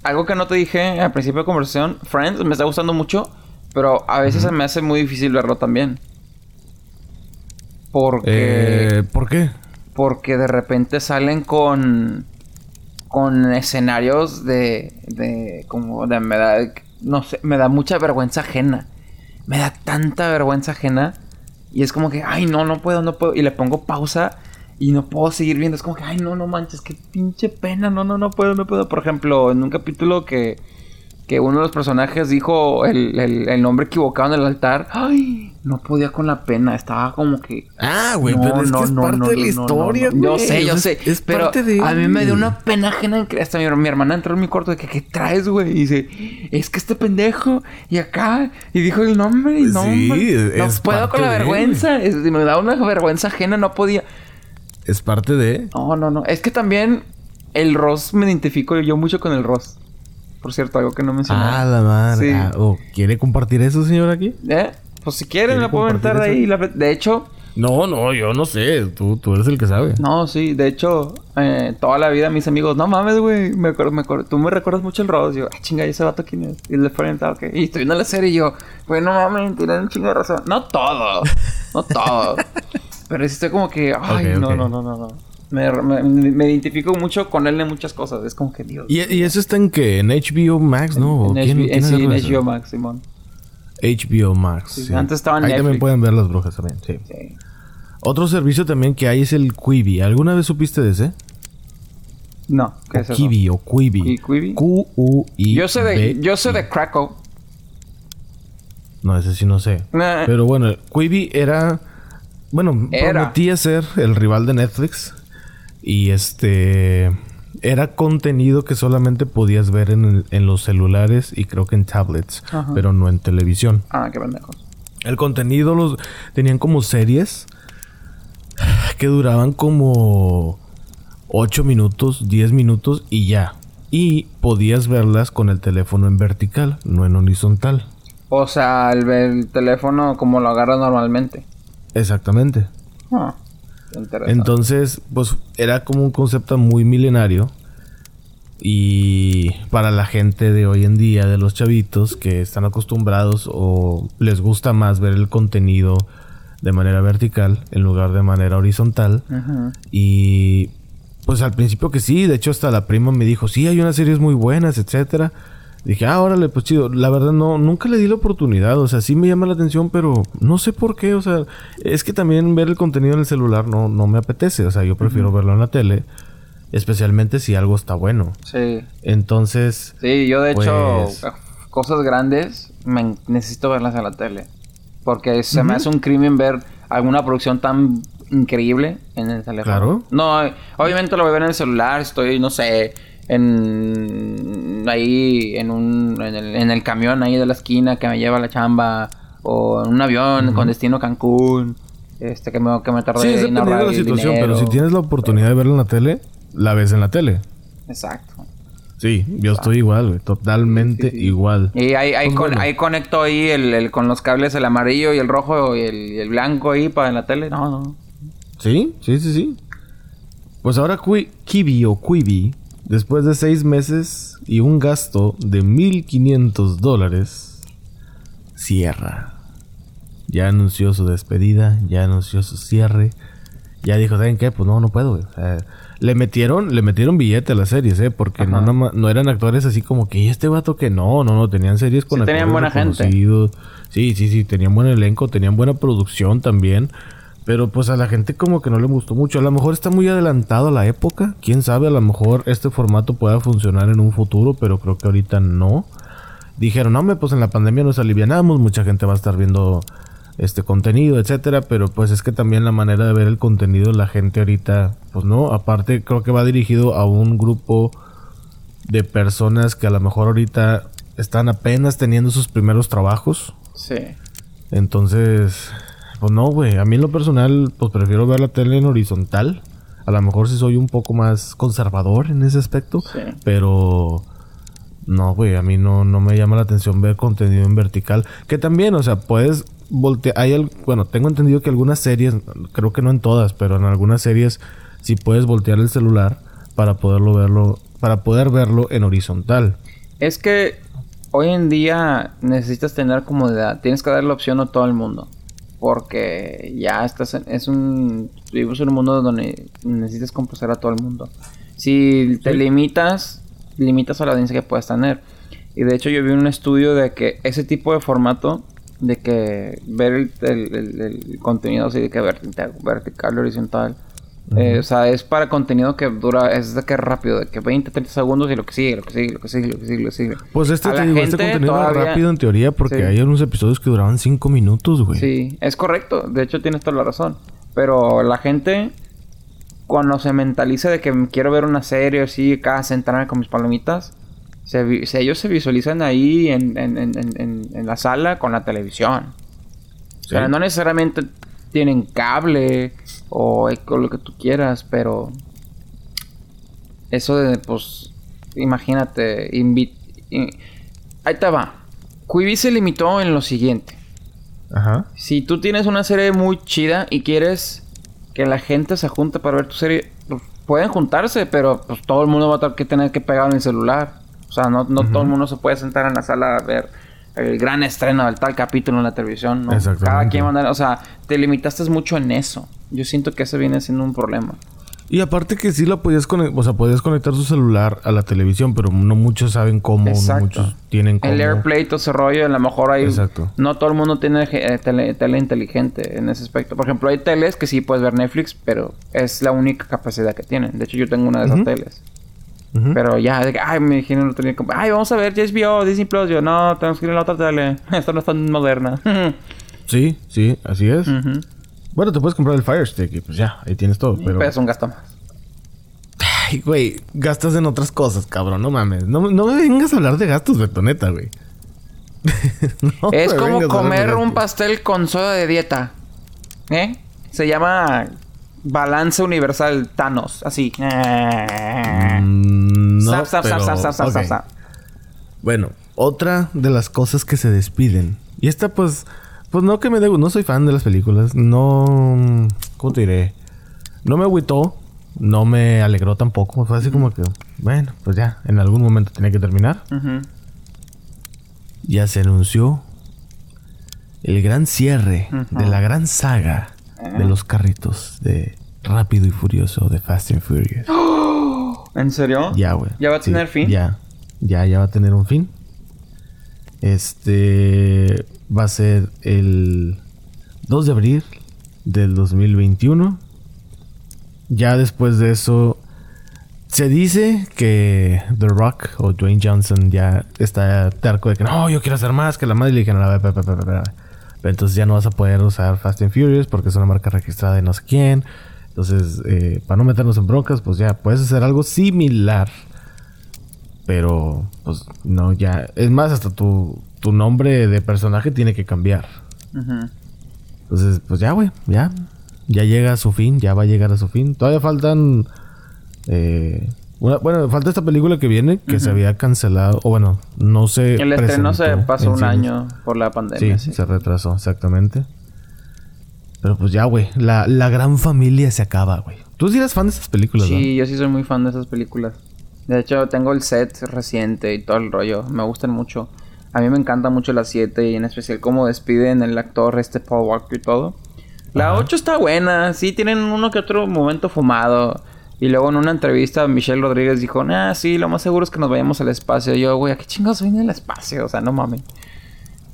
algo que no te dije al principio de conversación, Friends me está gustando mucho, pero a veces se me hace muy difícil verlo también. Porque, Eh, ¿Por qué? porque de repente salen con con escenarios de de como de me da no sé, me da mucha vergüenza ajena. Me da tanta vergüenza ajena y es como que, ay, no, no puedo, no puedo y le pongo pausa y no puedo seguir viendo, es como que, ay, no, no manches, qué pinche pena, no, no, no puedo, no puedo. Por ejemplo, en un capítulo que que uno de los personajes dijo el, el- el nombre equivocado en el altar. Ay, no podía con la pena. Estaba como que. Ah, güey, No, pero es no, que es no, parte no, de la historia, güey. Yo sé, yo sé. Es pero parte de... a mí me dio una pena ajena. Hasta mi, mi hermana entró en mi cuarto de que, ¿qué traes, güey? Y dice, es que este pendejo. Y acá. Y dijo el nombre. Y no, Sí, no puedo con la vergüenza. Es- me da una vergüenza ajena. No podía. Es parte de... No, no, no. Es que también el Ross me identifico yo mucho con el Ross. Por cierto, algo que no mencioné. Ah, la madre. Sí. Ah, oh, ¿Quiere compartir eso, señor, aquí? ¿Eh? Pues si quieren, ¿Quiere la puedo aventar ahí. la- De hecho, No, no, yo no sé. Tú, tú eres el que sabe. no, sí. De hecho, eh, toda la vida mis amigos, no mames, güey. Me acuerdo, me acuerdo. Tú me recuerdas mucho el Ross. Yo, ah, chinga, ¿y ese vato quién es? Y frente, ah, ok. Y estoy viendo la serie y yo, güey, no mames, tienen un chingo de razón. No todo. No todo. [laughs] Pero sí estoy como que, ay, no, no, no, no, no. Me, me, me identifico mucho con él en muchas cosas. Es como que, Dios. ¿Y, y eso está en qué? ¿En HBO Max? ¿No? en, ¿Quién- HBO, quién sí, en agarró eso? HBO Max, Simón. HBO Max. Sí, sí. antes estaba en Ahí también Netflix. pueden ver las brujas también, sí. Sí. Otro servicio también que hay es el Quibi. ¿Alguna vez supiste de ese? No, ¿qué es o eso? Quibi o Quibi. ¿Qui- Quibi? Q-U-I. Yo sé de, yo sé de Krakow. No, ese sí no sé. Nah. Pero bueno, Quibi era. Bueno, Era. prometía ser el rival de Netflix. Y este. Era contenido que solamente podías ver en, el- en los celulares y creo que en tablets, Ajá. pero no en televisión. Ah, qué pendejos. El contenido los tenían como series que duraban como 8 minutos, 10 minutos y ya. Y podías verlas con el teléfono en vertical, no en horizontal. O sea, el, el teléfono como lo agarras normalmente. Exactamente. Ah. Entonces, pues era como un concepto muy milenario. Y para la gente de hoy en día, de los chavitos que están acostumbrados o les gusta más ver el contenido de manera vertical en lugar de manera horizontal. Y pues al principio que sí, de hecho hasta la prima me dijo, sí, hay unas series muy buenas, etcétera. Dije, ah, órale, pues chido. La verdad no, nunca le di la oportunidad. O sea, sí me llama la atención, pero no sé por qué. O sea, es que también ver el contenido en el celular no, no me apetece. O sea, yo prefiero verlo en la tele. Especialmente si algo está bueno. Sí. Entonces. Sí, yo de hecho, pues cosas grandes me necesito verlas en la tele. Porque se me hace un crimen ver alguna producción tan increíble en el teléfono. Claro. No, obviamente lo voy a ver en el celular. Estoy, no sé en ahí en un en el, camión ahí de la esquina que me lleva a la chamba o en un avión con destino Cancún este que me que me tardé sí, es dependiendo de la situación pero si tienes la oportunidad de verlo en la tele la ves en la tele exacto Sí, yo estoy igual, totalmente igual. Y ahí, ahí, pues ahí conecto ahí el, con los cables el amarillo y el rojo y el, el blanco ahí para en la tele. No, no. Sí, sí, sí, sí. Pues ahora Kiwi o Quibi Después de seis meses y un gasto de 1.500 dólares, cierra. Ya anunció su despedida, ya anunció su cierre. Ya dijo, ¿saben qué? Pues no, no puedo. le metieron, le metieron billete a las series, ¿eh? Porque no, no, eran actores así como que, ¿y este vato que no? No, no, tenían series con sí, tenían buena gente. Sí, sí, sí, tenían buen elenco, tenían buena producción también. Pero pues a la gente como que no le gustó mucho. A lo mejor está muy adelantado a la época. Quién sabe, a lo mejor este formato pueda funcionar en un futuro, pero creo que ahorita no. Dijeron, no, pues en la pandemia nos alivianamos, mucha gente va a estar viendo este contenido, etcétera, pero pues es que también la manera de ver el contenido la gente ahorita, pues no, aparte creo que va dirigido a un grupo de personas que a lo mejor ahorita están apenas teniendo sus primeros trabajos. Sí. Entonces, pues no, güey. A mí en lo personal, pues prefiero ver la tele en horizontal. A lo mejor sí soy un poco más conservador en ese aspecto. Sí. Pero... No, güey, a mí no, no me llama la atención ver contenido en vertical. Que también, o sea, puedes voltear... Hay bueno, tengo entendido que algunas series, creo que no en todas, pero en algunas series sí puedes voltear el celular para poderlo verlo, para poder verlo en horizontal. Es que hoy en día necesitas tener comodidad. Tienes que dar la opción a todo el mundo porque ya estás en, es un vivimos en un mundo donde necesitas complacer a todo el mundo. Si te limitas, limitas a la audiencia que puedas tener. Y de hecho yo vi un estudio de que ese tipo de formato de que ver el, contenido así de que vertical, vertical horizontal eh, o sea, es para contenido que dura, es de que rápido, de que 20, 30 segundos y lo que sigue, lo que sigue, lo que sigue, lo que sigue, lo que sigue. Pues este, te digo, este contenido es rápido en teoría porque hay unos episodios que duraban 5 minutos, güey. Sí, es correcto, de hecho tienes toda la razón. Pero la gente, cuando se mentaliza de que quiero ver una serie así, acá sentarme con mis palomitas, se, ellos se visualizan ahí en, en, en, en, la sala con la televisión. O sea, no necesariamente tienen cable o con lo que tú quieras, pero eso de, pues, imagínate, ahí te va. Quibi se limitó en lo siguiente. Ajá. Si tú tienes una serie muy chida y quieres que la gente se junte para ver tu serie, pues, pueden juntarse, pero pues todo el mundo va a tener que tener que pegar en el celular. O sea, no, no todo el mundo se puede sentar en la sala a ver el gran estreno del tal capítulo en la televisión, ¿no? Cada quien manda, o sea, te limitaste mucho en eso. Yo siento que eso viene siendo un problema. Y aparte que sí lo podías conectar, o sea, podías conectar su celular a la televisión, pero no muchos saben cómo, no muchos tienen cómo. El AirPlay, todo ese rollo, a lo mejor hay... Exacto. No todo el mundo tiene eh, tele, inteligente en ese aspecto. Por ejemplo, hay teles que sí puedes ver Netflix, pero es la única capacidad que tienen. De hecho, yo tengo una de esas teles. Pero ya, de que, ay, me dijeron, no tenía Ay, vamos a ver HBO, Disney Plus. Yo, no, tenemos que ir a la otra tele. [laughs] Esto no es tan moderna. [laughs] sí, sí, así es. Bueno, te puedes comprar el Fire Stick y pues ya, ahí tienes todo. Pero, es un gasto más. Ay, güey, gastas en otras cosas, cabrón, no mames. No, no me vengas a hablar de gastos, betoneta, güey. [laughs] es como comer un pastel con soda de dieta. ¿Eh? Se llama balance universal Thanos, así. No, Bueno, otra de las cosas que se despiden. Y esta, pues, pues no que me debo, no soy fan de las películas. No, ¿cómo te diré? No me agüitó, no me alegró tampoco. Fue así como que, bueno, pues ya, en algún momento tenía que terminar. Ya se anunció el gran cierre de la gran saga de los carritos de Rápido y Furioso de Fast and Furious. [gasps] ¿En serio? Ya, güey. ¿Ya va a Sí, tener fin? Ya. Ya, ya va a tener un fin. Este va a ser el 2 de abril del 2021. Ya después de eso se dice que The Rock o Dwayne Johnson ya está terco de que no, yo quiero hacer más que la madre y le dijeron, a ver, espera. Pero entonces ya no vas a poder usar Fast and Furious porque es una marca registrada de no sé quién. Entonces, eh, para no meternos en broncas, pues ya puedes hacer algo similar. Pero, pues no, ya. Es más, hasta tu, tu nombre de personaje tiene que cambiar. Entonces, pues ya, güey, ya. Ya llega a su fin, ya va a llegar a su fin. Todavía faltan. eh, una- bueno, falta esta película que viene, que se había cancelado. O bueno, no se. El estreno se pasó un cines. año por la pandemia. Sí, Sí, se retrasó, exactamente. Pero pues ya, güey. La, la gran familia se acaba, güey. Tú sí eres fan de esas películas, ¿no? Sí, yo sí soy muy fan de esas películas. De hecho, tengo el set reciente y todo el rollo. Me gustan mucho. A mí me encanta mucho las 7 y en especial cómo despiden el actor este Paul Walker y todo. La Ajá. 8 está buena. Sí, tienen uno que otro momento fumado. Y luego en una entrevista Michelle Rodríguez dijo, ah, sí, lo más seguro es que nos vayamos al espacio. Y yo, güey, ¿a qué chingados viene el espacio? O sea, no mames.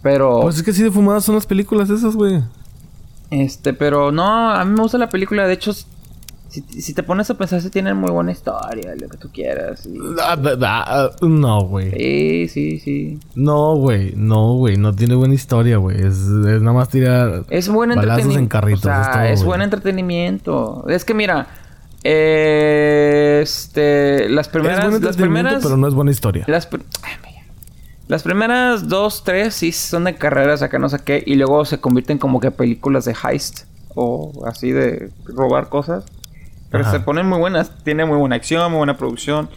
Pero... Pues es que sí de fumadas son las películas esas, güey. Este, pero no, a mí me gusta la película. De hecho, si, si te pones a pensar, sí tienen muy buena historia, lo que tú quieras. y- Ah, ah, No, güey. Sí, sí, sí. No, güey. No, güey. No tiene buena historia, güey. Es, es nada más tirar Es buen balazos entretenimiento. en carritos. O sea, es todo, es güey. buen entretenimiento. Es que mira, eh, este, las primeras, es las primeras, pero no es buena historia. las, ay. Las primeras dos, tres sí son de carreras acá no sé qué y luego se convierten como que películas de heist o así de robar cosas. Pero Ajá. se ponen muy buenas, tiene muy buena acción, muy buena producción.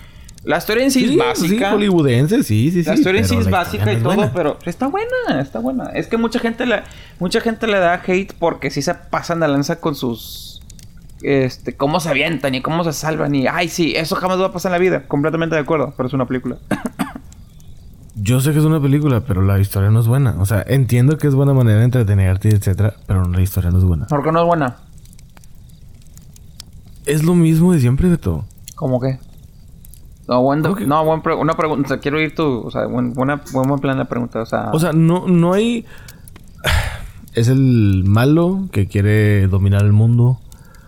La historia en sí, es Sí, básica. Sí, hollywoodense, sí, sí, sí. La historia en sí es la básica y no es todo, pero está buena, está buena. Es que mucha gente le, mucha gente le da hate porque sí se pasan de lanza con sus este, cómo se avientan y cómo se salvan y ay sí, eso jamás va a pasar en la vida. Completamente de acuerdo, pero es una película. [coughs] Yo sé que es una película, pero la historia no es buena. O sea, entiendo que es buena manera de entretenerte, etcétera, pero la historia no es buena. ¿Por qué no es buena? Es lo mismo de siempre, Beto. ¿Cómo que? No, buen, ¿Cómo que? no, buen pre- una pregunta. O sea, quiero oír tu, o sea, buen, buena, buen, buen plan de pregunta. O sea, O sea, no, no hay. [sighs] Es el malo que quiere dominar el mundo.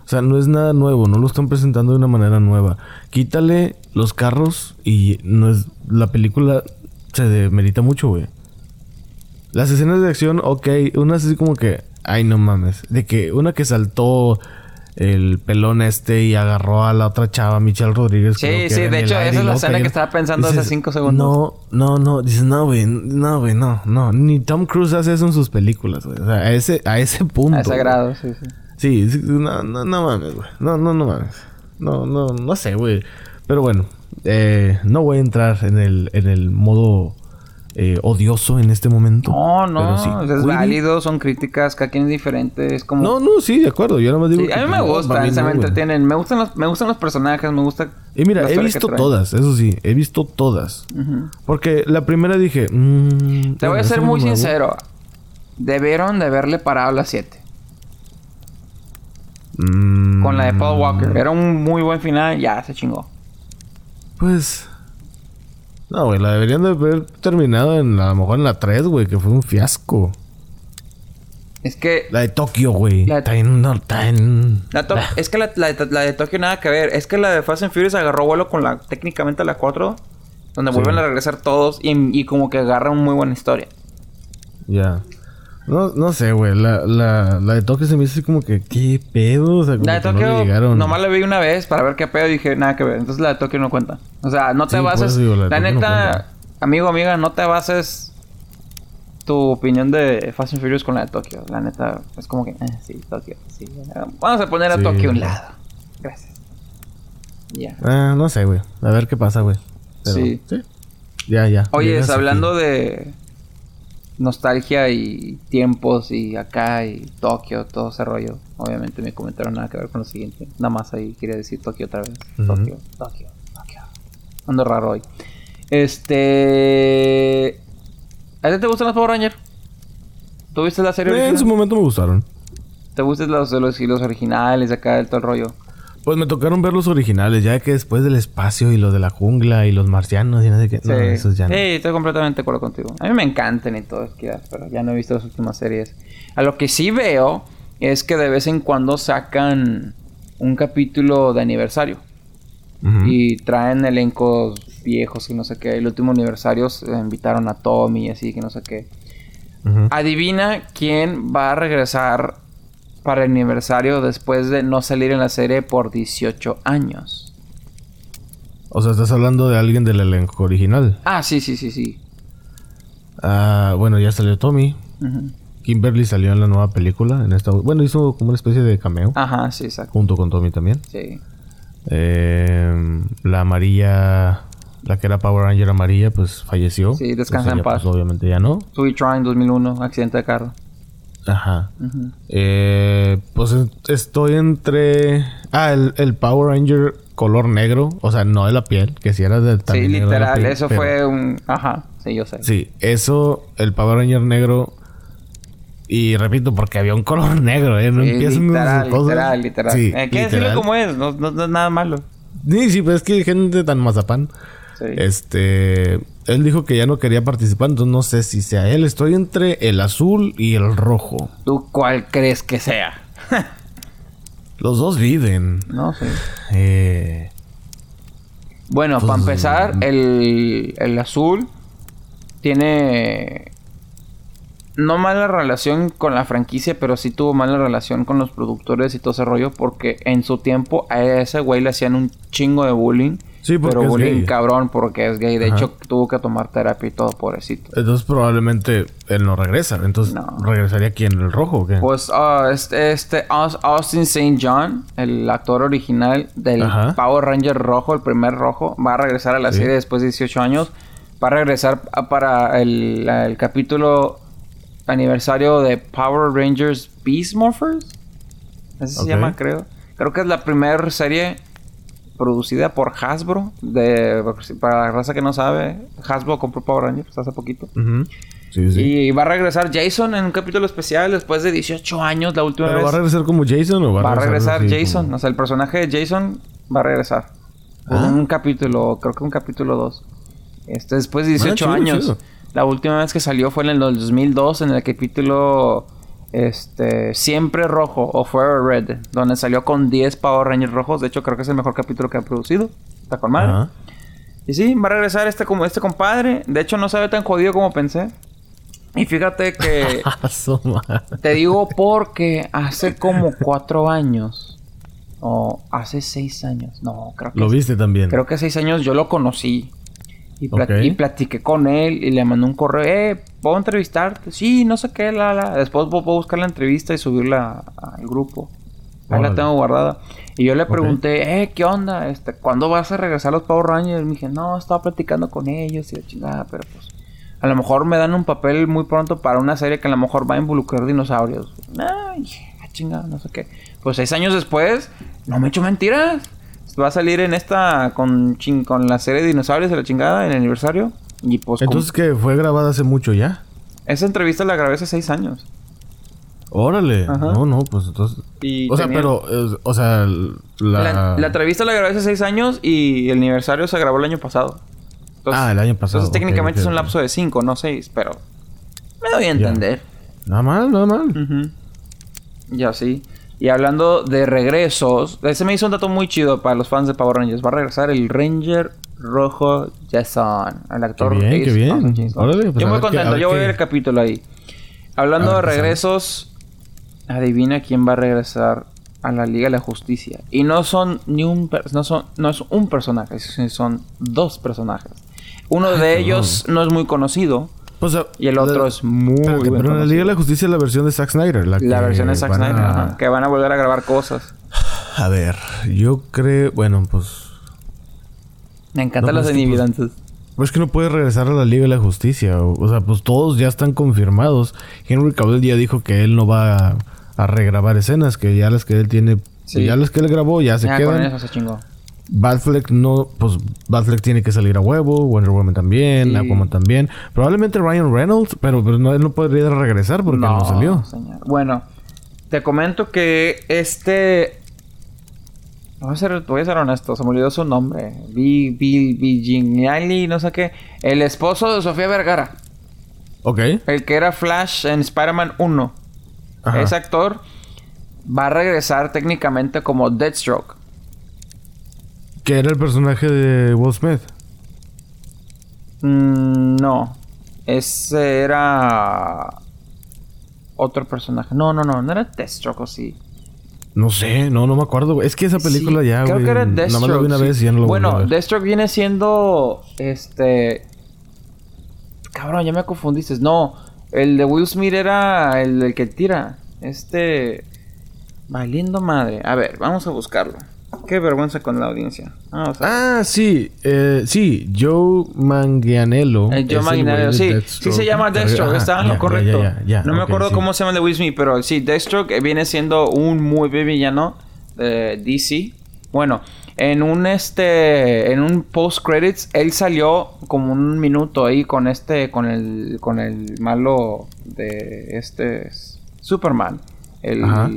O sea, no es nada nuevo, no lo están presentando de una manera nueva. Quítale los carros y no es. La película se demerita mucho, güey. Las escenas de acción, ok, una es así como que. Ay, no mames. De que una que saltó el pelón este y agarró a la otra chava, Michelle Rodríguez. Sí, sí, de hecho, esa es la escena que estaba pensando hace Dices, cinco segundos. No, no, no. Dices, no, güey. No, güey, no, no. Ni Tom Cruise hace eso en sus películas, güey. O sea, a ese, a ese punto. a ese grado, sí. Sí, sí, no, no, no mames, güey. No, no, no mames. No, no, no sé, güey. Pero bueno, eh, no voy a entrar en el, en el modo eh, odioso en este momento. No, no, sí, es válido, son críticas, cada quien es diferente, es como... No, no, sí, de acuerdo. Yo nada más digo Sí, que, a mí pues, me no, gusta, para mí se no, me entretienen, me gustan los, me gustan los personajes, me gusta... Y mira, he visto todas, eso sí, he visto todas. Porque la primera dije, mm, Te voy a ser muy sincero, debieron de haberle parado a las 7, Mm, con la de Paul Walker, era un muy buen final, ya se chingó. Pues. No, güey, la deberían de haber terminado en a lo mejor en la 3, güey, que fue un fiasco. Es que... La de Tokio, güey. La- Está en- no, está en- La to- Ah. Es que la, la de- la Tokio nada que ver. Es que la de Fast and Furious agarró vuelo con la técnicamente la 4. Donde Sí. vuelven a regresar todos y, y como que agarra una muy buena historia. Ya. No, no sé, güey. La, la, la de Tokio se me hizo así como que, ¿qué pedo? O sea, como La de no Tokio le llegaron. nomás la vi una vez para ver qué pedo y dije nada que ver. Entonces la de Tokio no cuenta. O sea, no te Sí, bases. digo, la no neta, amigo, amiga, no te bases tu opinión de Fast and Furious con la de Tokio. La neta, es como que, eh, sí, Tokio, sí. Vamos a poner a Sí, Tokio a un lado. Gracias. Ya. Ah, no sé, güey. A ver qué pasa, güey. Sí. Ya, ya. Oye, hablando aquí. de nostalgia y tiempos y acá y Tokio, todo ese rollo. Obviamente me comentaron nada que ver con lo siguiente. Nada más ahí quería decir Tokio otra vez. Tokio, Tokio, Tokio. Ando raro hoy. Este. ¿A ti te gustan los Power Rangers? ¿Tú viste la serie Eh, en su momento me gustaron. ¿Te gustan los, los, los originales acá del todo el rollo? Pues me tocaron ver los originales, ya que después del espacio y lo de la jungla y los marcianos y no sé qué. No, esos ya no. Sí, estoy completamente de acuerdo contigo. A mí me encantan y todo, pero ya no he visto las últimas series. A lo que sí veo es que de vez en cuando sacan un capítulo de aniversario. Y traen elencos viejos y no sé qué. El último aniversario se invitaron a Tommy y así que no sé qué. Adivina quién va a regresar para el aniversario después de no salir en la serie por 18 años. O sea, estás hablando de alguien del elenco original. Ah, sí, sí, sí, sí. Ah, bueno, ya salió Tommy. Kimberly salió en la nueva película. En esta, bueno, hizo como una especie de cameo. Ajá, sí, exacto. Junto con Tommy también. Sí. Eh, la amarilla, la que era Power Ranger amarilla, pues falleció. Sí, descansa en ella, paz. Pues, obviamente ya no. Sweet Trying 2001, accidente de carro. Ajá. Eh, pues es- estoy entre. Ah, el, el Power Ranger color negro. O sea, no de la piel, que si era de Sí, literal, piel, eso pero- fue un... Ajá, sí, yo sé. Sí, eso, el Power Ranger negro. Y repito, porque había un color [laughs] negro, ¿eh? No Sí, empiezan literal, cosas. literal, literal. Sí, Eh, ¿Qué decirlo literal. como es? No, no- no es nada malo. Sí, sí, pero es que hay gente tan mazapán. Sí. Este, él dijo que ya no quería participar, entonces no sé si sea él. Estoy entre el azul y el rojo. ¿Tú cuál crees que sea? [laughs] Los dos viven. no sé. Eh, Bueno, Pues, para empezar, el, el azul tiene no mala relación con la franquicia, pero sí tuvo mala relación con los productores y todo ese rollo, porque en su tiempo a ese güey le hacían un chingo de bullying. Sí, porque pero es bullying gay. cabrón porque es gay. De Ajá. hecho, tuvo que tomar terapia y todo, pobrecito. entonces probablemente él no regresa. Entonces, No. ¿regresaría quién? ¿El rojo o qué? Pues ah, este, este Aus- Austin St. John, el actor original del Ajá. Power Ranger rojo, el primer rojo, va a regresar a la Sí. serie después de 18 años. Va a regresar a- para el, el capítulo aniversario de Power Rangers Beast Morphers. Así se llama, creo. Creo que es la primera serie producida por Hasbro. De, para la raza que no sabe, Hasbro compró Power Rangers hace poquito. Ujú. Sí, sí. Y va a regresar Jason en un capítulo especial después de 18 años, la última ¿Pero vez. va a regresar como Jason o va, Va a regresar Jason. como- O sea, el personaje de Jason va a regresar. En Ah. un capítulo, creo que un capítulo 2. Este, después de 18 Ah, chido, años. chido. La última vez que salió fue en el 2002, en el capítulo este, Siempre Rojo o Forever Red, donde salió con 10 Power Rangers rojos. De hecho, creo que es el mejor capítulo que ha producido. Está con madre. Y sí, va a regresar este, como, este compadre. De hecho, no se ve tan jodido como pensé. Y fíjate que... [laughs] Te digo porque hace como cuatro años. O hace seis años. No, creo que Lo viste también. Creo que seis años yo lo conocí. Y, plat- Ok. y platiqué con él y le mandé un correo. Eh, ¿puedo entrevistarte? Sí, no sé qué, la, la. Después a buscar la entrevista y subirla al grupo. Ahí la tengo guardada. Y yo le pregunté, eh, ¿qué onda? Este, ¿Cuándo vas a regresar a los Power Rangers? Y me dije, no, estaba platicando con ellos y la chingada, pero pues... A lo mejor me dan un papel muy pronto para una serie que a lo mejor va a involucrar dinosaurios. Ay, chingada, no sé qué. Pues seis años después, no me echo mentiras. Va a salir en esta con, chin- con la serie de dinosaurios de la chingada en el aniversario. Y pues Entonces que fue grabada hace mucho ya. esa entrevista la grabé hace seis años. Órale. Ajá. No, no, pues entonces. Y o sea, pero, eh, o sea, la. La, la entrevista la grabé hace seis años y el aniversario se grabó el año pasado. Entonces- Ah, el año pasado, Entonces técnicamente es un lapso de cinco, no seis, pero me doy a entender. Nada mal, nada mal. Ujú. Ya sí. Y hablando de regresos, ese me hizo un dato muy chido para los fans de Power Rangers. Va a regresar el Ranger Rojo Jason, el actor. Qué bien, qué. Órale, pues yo muy contento, yo voy a ver el capítulo ahí. Hablando de regresos, adivina quién va a regresar a la Liga de la Justicia. Y no son ni un no son no es un personaje, son dos personajes. Uno de ellos no es muy conocido O sea, y el otro la- es muy Espérate, buen pero en la. Liga de la Justicia es la versión de Zack Snyder. La, La que versión de Zack van a- Snyder, ajá, que van a volver a grabar cosas. A ver, yo creo. Bueno, pues. Me encantan No, los es que, pues, inhibidantes. Pues que no puede regresar a la Liga de la Justicia. O, o sea, pues todos ya están confirmados. Henry Cavill ya dijo que él no va a, a regrabar escenas, que ya las que él tiene, Sí. ya las que él grabó ya se Ya con quedan. eso se chingó. Batfleck no, pues Batfleck tiene que salir a huevo, Wonder Woman también, Sí. Aquaman también. Probablemente Ryan Reynolds, pero, pero no, él no podría regresar porque no, salió. señor. Bueno, te comento que este. Voy a, ser, voy a ser honesto, se me olvidó su nombre. Vi, vi, Vigignali, no sé qué. El esposo de Sofía Vergara. Ok. El que era Flash en Spider-Man 1. Ajá. Ese actor va a regresar técnicamente como Deathstroke. Que era el personaje de Will Smith. Mm, no. Ese era. Otro personaje. No, no, no. No era Deathstroke o sí. No sé, no, no me acuerdo. Es que esa película Sí, ya, Creo que era Nada Deathstroke. más la vi una sí. vez y ya no lo Bueno, a. Deathstroke viene siendo. Este. Cabrón, ya me confundiste. No, el de Will Smith era el, el que tira. Este. Valiendo madre. A ver, vamos a buscarlo. Qué vergüenza con la audiencia. Vamos a Ah, sí, eh, sí, Joe Manganiello. El es Joe el Manganiello, sí. Sí se llama Deathstroke, Ajá, está en lo correcto. ya, ya, ya, no me acuerdo sí. cómo se llama el de Will Smith, pero sí, Deathstroke eh, viene siendo un muy villano de DC. Bueno, en un este en un post credits él salió como un minuto ahí con este con el con el malo de este Superman, el Ajá.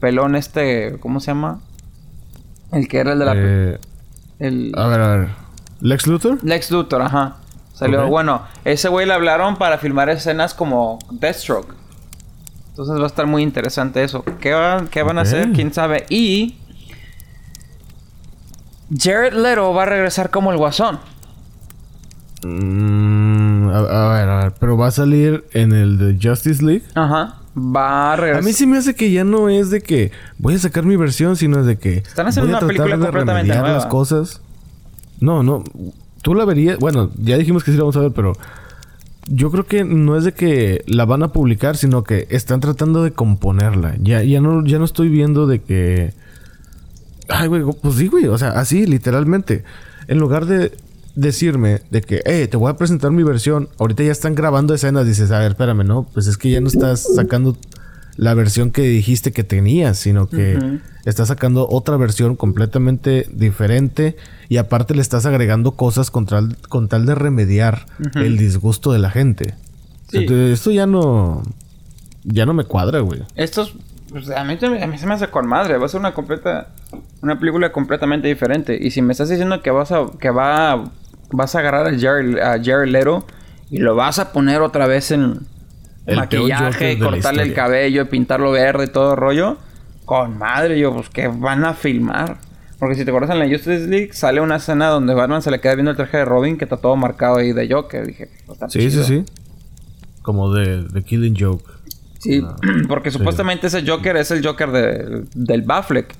pelón este, ¿cómo se llama? El que era el de la Eh, el a ver, a ver. ¿Lex Luthor? Lex Luthor, ajá. Salió, bueno, ese güey le hablaron para filmar escenas como Deathstroke. Entonces va a estar muy interesante eso. ¿Qué, van- qué van a hacer? ¿Quién sabe? Y... Jared Leto va a regresar como el guasón. Mm, a, a ver, a ver. Pero va a salir en el de Justice League. Ajá. Va a A mí sí me hace que ya no es de que voy a sacar mi versión, sino es de que Están haciendo voy a una película de completamente nueva. las cosas. No, no. Tú la verías. Bueno, ya dijimos que sí la vamos a ver, pero yo creo que no es de que la van a publicar, sino que están tratando de componerla. Ya, ya no, ya no estoy viendo de que. Ay, güey, pues sí, güey. O sea, así, literalmente. En lugar de decirme de que, eh, te voy a presentar mi versión. Ahorita ya están grabando escenas. Dices, a ver, espérame, no. Pues es que ya no estás sacando la versión que dijiste que tenías, sino que estás sacando otra versión completamente diferente. Y aparte le estás agregando cosas con tal, con tal de remediar el disgusto de la gente. Sí. Entonces, esto ya no. Ya no me cuadra, güey. Estos... pues, a, mí, a mí se me hace con madre. Va a ser una completa... Una película completamente diferente. Y si me estás diciendo que vas a... Que va... Vas a agarrar a Jared, a Jared Leto... Y lo vas a poner otra vez en... El maquillaje, cortarle el cabello, pintarlo verde y todo rollo. Con madre, yo, pues que van a filmar. Porque si te acuerdas en la Justice League sale una escena donde Batman se le queda viendo el traje de Robin que está todo marcado ahí de Joker. Dije, pues, Sí, chido. sí, sí. Como de, de Killing Joke. Sí, No. [clears throat] porque supuestamente ese Joker es el Joker de- del Batfleck.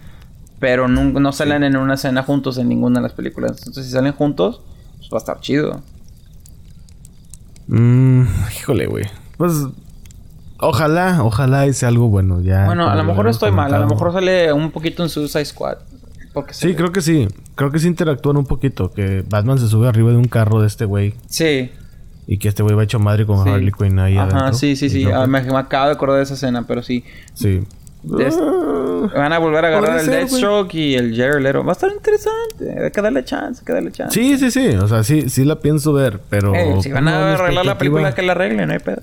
Pero no, no salen en una escena juntos en ninguna de las películas. Entonces, si salen juntos, va a estar chido. Mm, híjole, güey. Pues ojalá, ojalá hice algo bueno. Ya. bueno, a lo mejor estoy mal. A lo mejor sale un poquito en Suicide Squad. Porque Sí, creo que sí. Creo que sí interactúan un poquito. Que Batman se sube arriba de un carro de este güey. Sí. Y que este güey va hecho madre con Sí. Harley Quinn ahí Ajá, adentro. sí, sí, sí. Ah, me, me acabo de acordar de esa escena, pero sí. Sí. Ah, Van a volver a agarrar el. Deathstroke y el Jared Leto. Va a estar interesante. Hay que darle chance, hay que darle chance. Sí, sí, sí. O sea, sí, sí la pienso ver. Pero. Eh, si van a arreglar la película, que la arreglen, no hay pedo.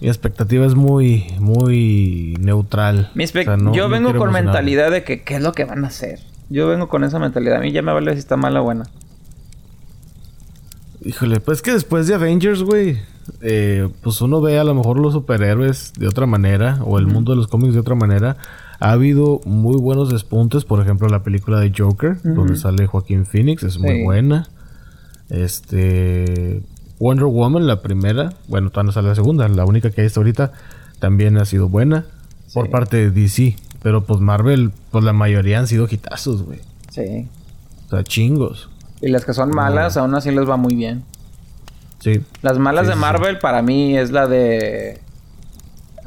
Mi expectativa es muy, muy neutral. Mi espe- O sea, no- yo vengo con mentalidad de que qué es lo que van a hacer. Yo vengo con esa mentalidad. A mí ya me vale si está mala o buena. Híjole, pues que después de Avengers, güey, eh, pues uno ve a lo mejor los superhéroes de otra manera, o el mundo de los cómics de otra manera. Ha habido muy buenos despuntes, por ejemplo, la película de Joker, donde sale Joaquín Phoenix, es muy buena. Este. Wonder Woman, la primera, bueno, todavía no sale la segunda, la única que hay hasta ahorita, también ha sido buena por parte de DC. Pero pues Marvel, pues la mayoría han sido hitazos, güey. Sí. O sea, chingos. Y las que son malas, aún así les va muy bien. Sí. Las malas Sí, de sí. Marvel para mí es la de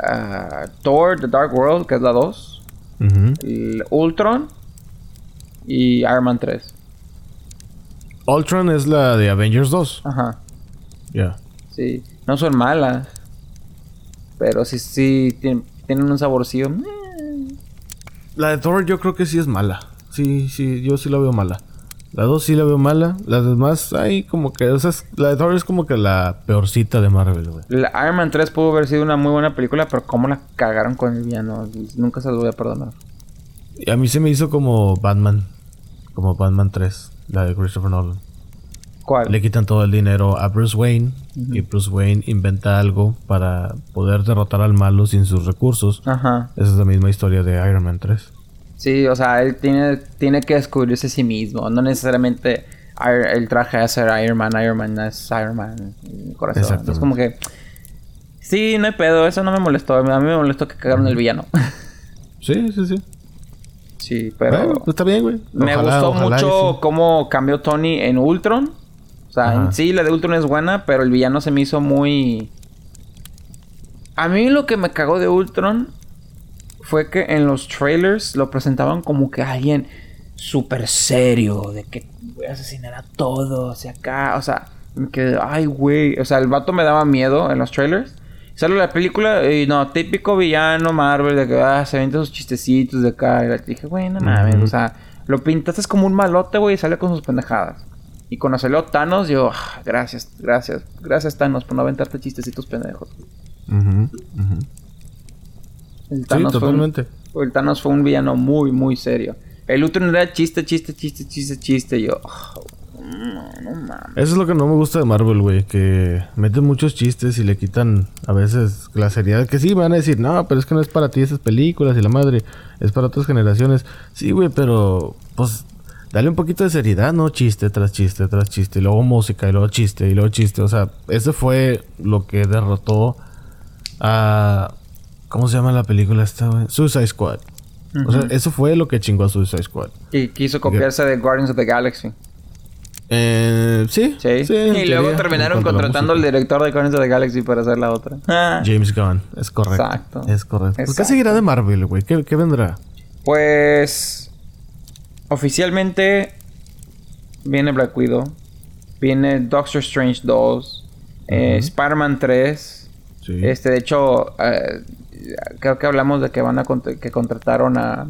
ah, Thor, The Dark World, que es la 2. Ujú. el Ultron y Iron Man 3. Ultron es la de Avengers 2. Ajá. Ya. Sí. No son malas. Pero sí, sí tien- tienen un saborcillo. La de Thor yo creo que sí es mala. Sí, sí, yo sí la veo mala. La 2 sí la veo mala. Las demás, hay como que... O sea, la de Thor es como que la peorcita de Marvel, güey. La Iron Man 3 pudo haber sido una muy buena película, pero cómo la cagaron con el villano. Nunca se lo voy a perdonar. Y a mí se me hizo como Batman. Como Batman 3, la de Christopher Nolan. ¿Cuál? Le quitan todo el dinero a Bruce Wayne. Y Bruce Wayne inventa algo para poder derrotar al malo sin sus recursos. Ajá. Esa es la misma historia de Iron Man 3. Sí, o sea, él tiene, tiene que descubrirse a sí mismo. No necesariamente el traje de ser Iron Man. Iron Man es Iron Man. el corazón. Es como que... Sí, no hay pedo. Eso no me molestó. A mí me molestó que cagaron el villano. [laughs] Sí, sí, sí. sí, pero... Bueno, pues está bien, güey. Me gustó ojalá mucho sí. cómo cambió Tony en Ultron. O sea, Ajá. en sí la de Ultron es buena, pero el villano se me hizo muy... A mí lo que me cagó de Ultron fue que en los trailers lo presentaban como que alguien súper serio, de que voy a asesinar a todos y acá, o sea, me quedé, ay, güey, o sea, el vato me daba miedo en los trailers. Sale la película y no, típico villano Marvel de que ah, se avienta sus chistecitos de acá. Y dije, güey, no mames, o sea, lo pintaste como un malote, güey, y sale con sus pendejadas. Y cuando salió Thanos, yo, ah, gracias, gracias, gracias Thanos por no aventarte chistecitos pendejos. Ujú, ujú. El Sí, Thanos, fue un, el Thanos fue un villano muy, muy serio. El Ultron era chiste, chiste, chiste, chiste, chiste. Y yo, ah, no, no mames. Eso es lo que no me gusta de Marvel, güey. Que meten muchos chistes y le quitan a veces la seriedad. Que sí, me van a decir, no, pero es que no es para ti esas películas y la madre. Es para otras generaciones. Sí, güey, pero pues dale un poquito de seriedad, ¿no? Chiste tras chiste tras chiste. Y luego música y luego chiste y luego chiste. O sea, eso fue lo que derrotó a... ¿Cómo se llama la película esta, güey? Suicide Squad. O sea, eso fue lo que chingó a Suicide Squad. Y quiso copiarse de Guardians of the Galaxy. Eh, sí. Sí. y luego teoría, terminaron contratando al director de Guardians of the Galaxy para hacer la otra. Ah. James Gunn, es correcto. Exacto. Es correcto. Pues, ¿Qué Exacto. seguirá de Marvel, güey? ¿Qué, qué vendrá? Pues oficialmente viene Black Widow, viene Doctor Strange 2, eh. Spider-Man 3. Sí. Este, de hecho, eh, creo que hablamos de que van a que contrataron a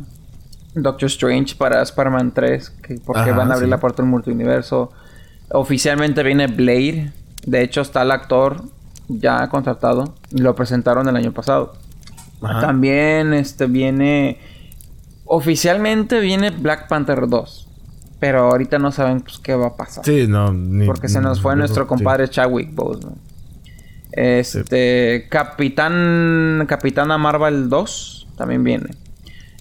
Doctor Strange para Spider-Man 3, que porque Ajá, van a abrir sí. la puerta al multiuniverso. Oficialmente viene Blade. De hecho, está el actor ya contratado. Y lo presentaron el año pasado. Ajá. También este viene. Oficialmente viene Black Panther 2. Pero ahorita no saben pues, qué va a pasar. Sí, no. ni- Porque se nos fue nuestro sí. compadre Chadwick Boseman. Este. Capitán. Capitana Marvel 2 también viene.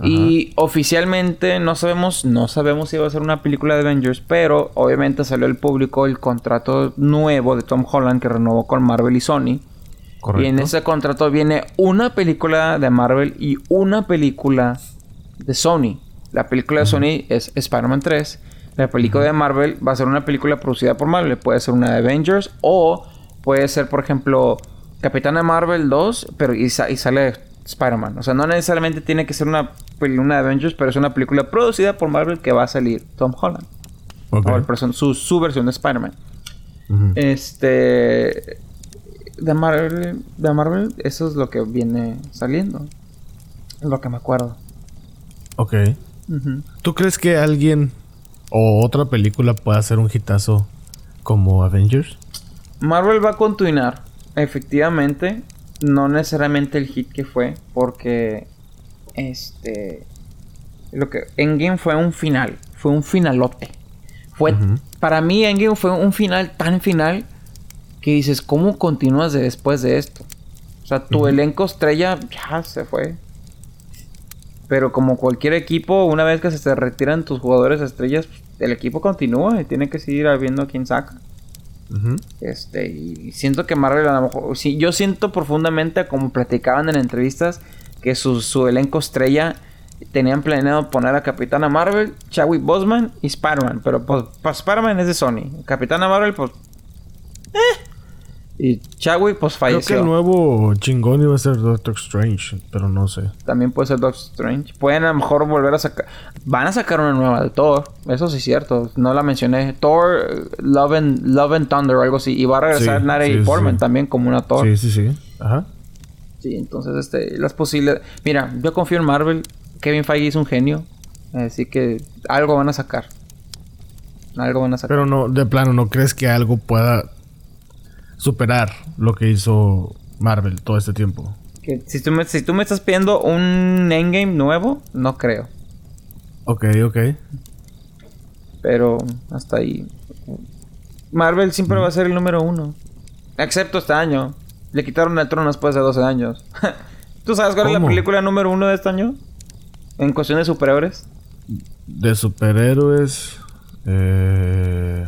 Y oficialmente no sabemos, no sabemos si va a ser una película de Avengers, pero obviamente salió al público el contrato nuevo de Tom Holland que renovó con Marvel y Sony. Correcto. Y en ese contrato viene una película de Marvel y una película de Sony. La película de Sony es Spider-Man 3. La película de Marvel va a ser una película producida por Marvel. Puede ser una de Avengers o puede ser, por ejemplo, Capitana Marvel 2, pero y, sa- y sale Spider-Man. O sea, no necesariamente tiene que ser una, pel- una de Avengers, pero es una película producida por Marvel que va a salir Tom Holland. Ok. O el person- su, su versión de Spider-Man. Este. De Marvel, de Marvel, eso es lo que viene saliendo. Es lo que me acuerdo. Ok. ¿Tú crees que alguien o otra película pueda hacer un hitazo como Avengers? Marvel va a continuar, efectivamente. No necesariamente el hit que fue, porque. Este. Lo que. Endgame fue un final. Fue un finalote. Fue. Para mí, Endgame fue un final tan final. Que dices, ¿cómo continúas de después de esto? O sea, tu elenco estrella ya se fue. Pero como cualquier equipo, una vez que se te retiran tus jugadores estrellas, el equipo continúa y tiene que seguir viendo a quién saca. Este, y siento que Marvel a lo mejor. Sí, yo siento profundamente, como platicaban en entrevistas, que su, su elenco estrella tenían planeado poner a Capitana Marvel, Chadwick Boseman y Spider-Man. Pero pues, pues, Spider-Man es de Sony. Capitana Marvel, pues. eh. Y Chadwick, pues Creo que falleció. el nuevo chingón iba a ser Doctor Strange, pero no sé. También puede ser Doctor Strange. Pueden a lo mejor volver a sacar. Van a sacar una nueva de Thor. Eso sí es cierto. No la mencioné. Thor, Love and, Love and Thunder o algo así. Y va a regresar Sí, Natalie sí, Portman sí. también como una Thor. Sí, sí, sí. Ajá. Sí, entonces este, las posibles. Mira, yo confío en Marvel. Kevin Feige es un genio. Así que algo van a sacar. Algo van a sacar. Pero no, de plano, ¿no crees que algo pueda superar lo que hizo Marvel todo este tiempo? Si, tú me, si tú me estás pidiendo un endgame nuevo, no creo. Ok, ok. Pero hasta ahí. Marvel siempre va a ser el número uno. Excepto este año. Le quitaron el trono después de 12 años. [laughs] ¿Tú sabes cuál es la película número uno de este año? En cuestión de superhéroes. De superhéroes. Eh...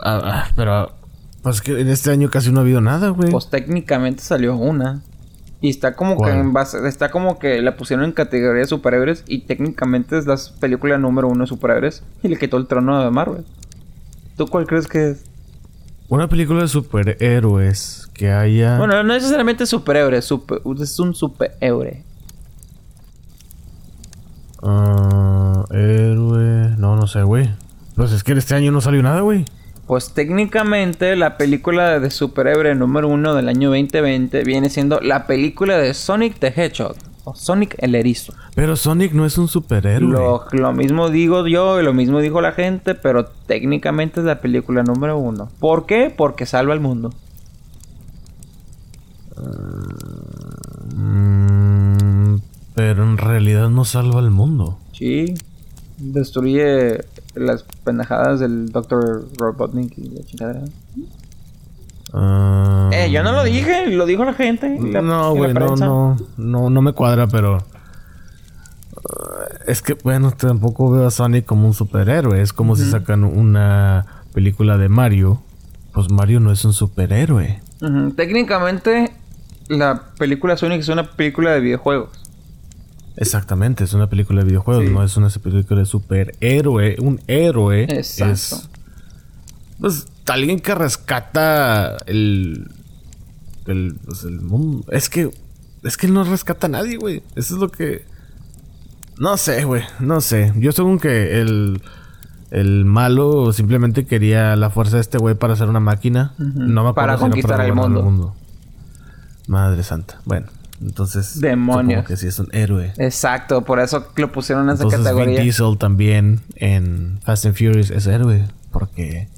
ah, ah, pero. Pues es que en este año casi no ha habido nada, güey. Pues técnicamente salió una. Y está como que en base, está como que la pusieron en categoría de superhéroes y técnicamente es la película número uno de superhéroes y le quitó el trono de Marvel. ¿Tú cuál crees que es? Una película de superhéroes que haya. Bueno, no necesariamente superhéroe, super- es un superhéroe. Ah, héroe. No, no sé, güey. Pues es que en este año no salió nada, güey. Pues técnicamente la película de superhéroe número uno del año 2020 viene siendo la película de Sonic the Hedgehog. O Sonic el Erizo. Pero Sonic no es un superhéroe. Lo, lo mismo digo yo y lo mismo dijo la gente, pero técnicamente es la película número uno. ¿Por qué? Porque salva al mundo. Mm, pero en realidad no salva al mundo. Sí. Destruye las pendejadas del Dr. Robotnik y la chingada. Ah, Eh, yo no lo dije, lo dijo la gente. la- no, güey, no, no, no, no me cuadra, pero ah, es que bueno, tampoco veo a Sonic como un superhéroe. Es como si sacan una película de Mario, pues Mario no es un superhéroe. Técnicamente, la película Sonic es una película de videojuegos. Exactamente, es una película de videojuegos, Sí. no es una película de superhéroe. Un héroe Exacto. es pues alguien que rescata el el, pues, el mundo. Es que es que no rescata a nadie, güey. Eso es lo que no sé, güey, no sé. Yo según que el el malo simplemente quería la fuerza de este güey para hacer una máquina. No me acuerdo Para si conquistar el gobernar mundo. Madre santa. Bueno, entonces Demonios. que sí es un héroe. Exacto, por eso lo pusieron en esa Entonces Vin categoría. Diesel también en Fast and Furious es héroe porque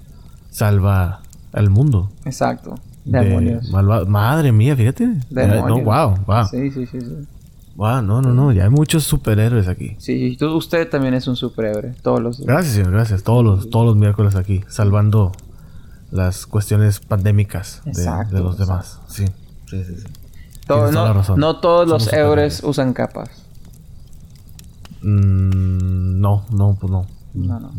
salva al mundo. Exacto. de Demonios. Madre mía, fíjate. Demonios. No, wow, wow. Sí, sí, sí, sí. Wow, no, no, no. Ya hay muchos superhéroes aquí. Sí, tú- usted también es un superhéroe. Todos los. Gracias, señor, gracias. Todos los, todos los miércoles aquí, salvando las cuestiones pandémicas de, Exacto, de los demás. Sí, sí, sí. sí. Todo- no, la razón. no todos los Somos superhéroes. usan capas. Mm, no, no, pues no. No, no.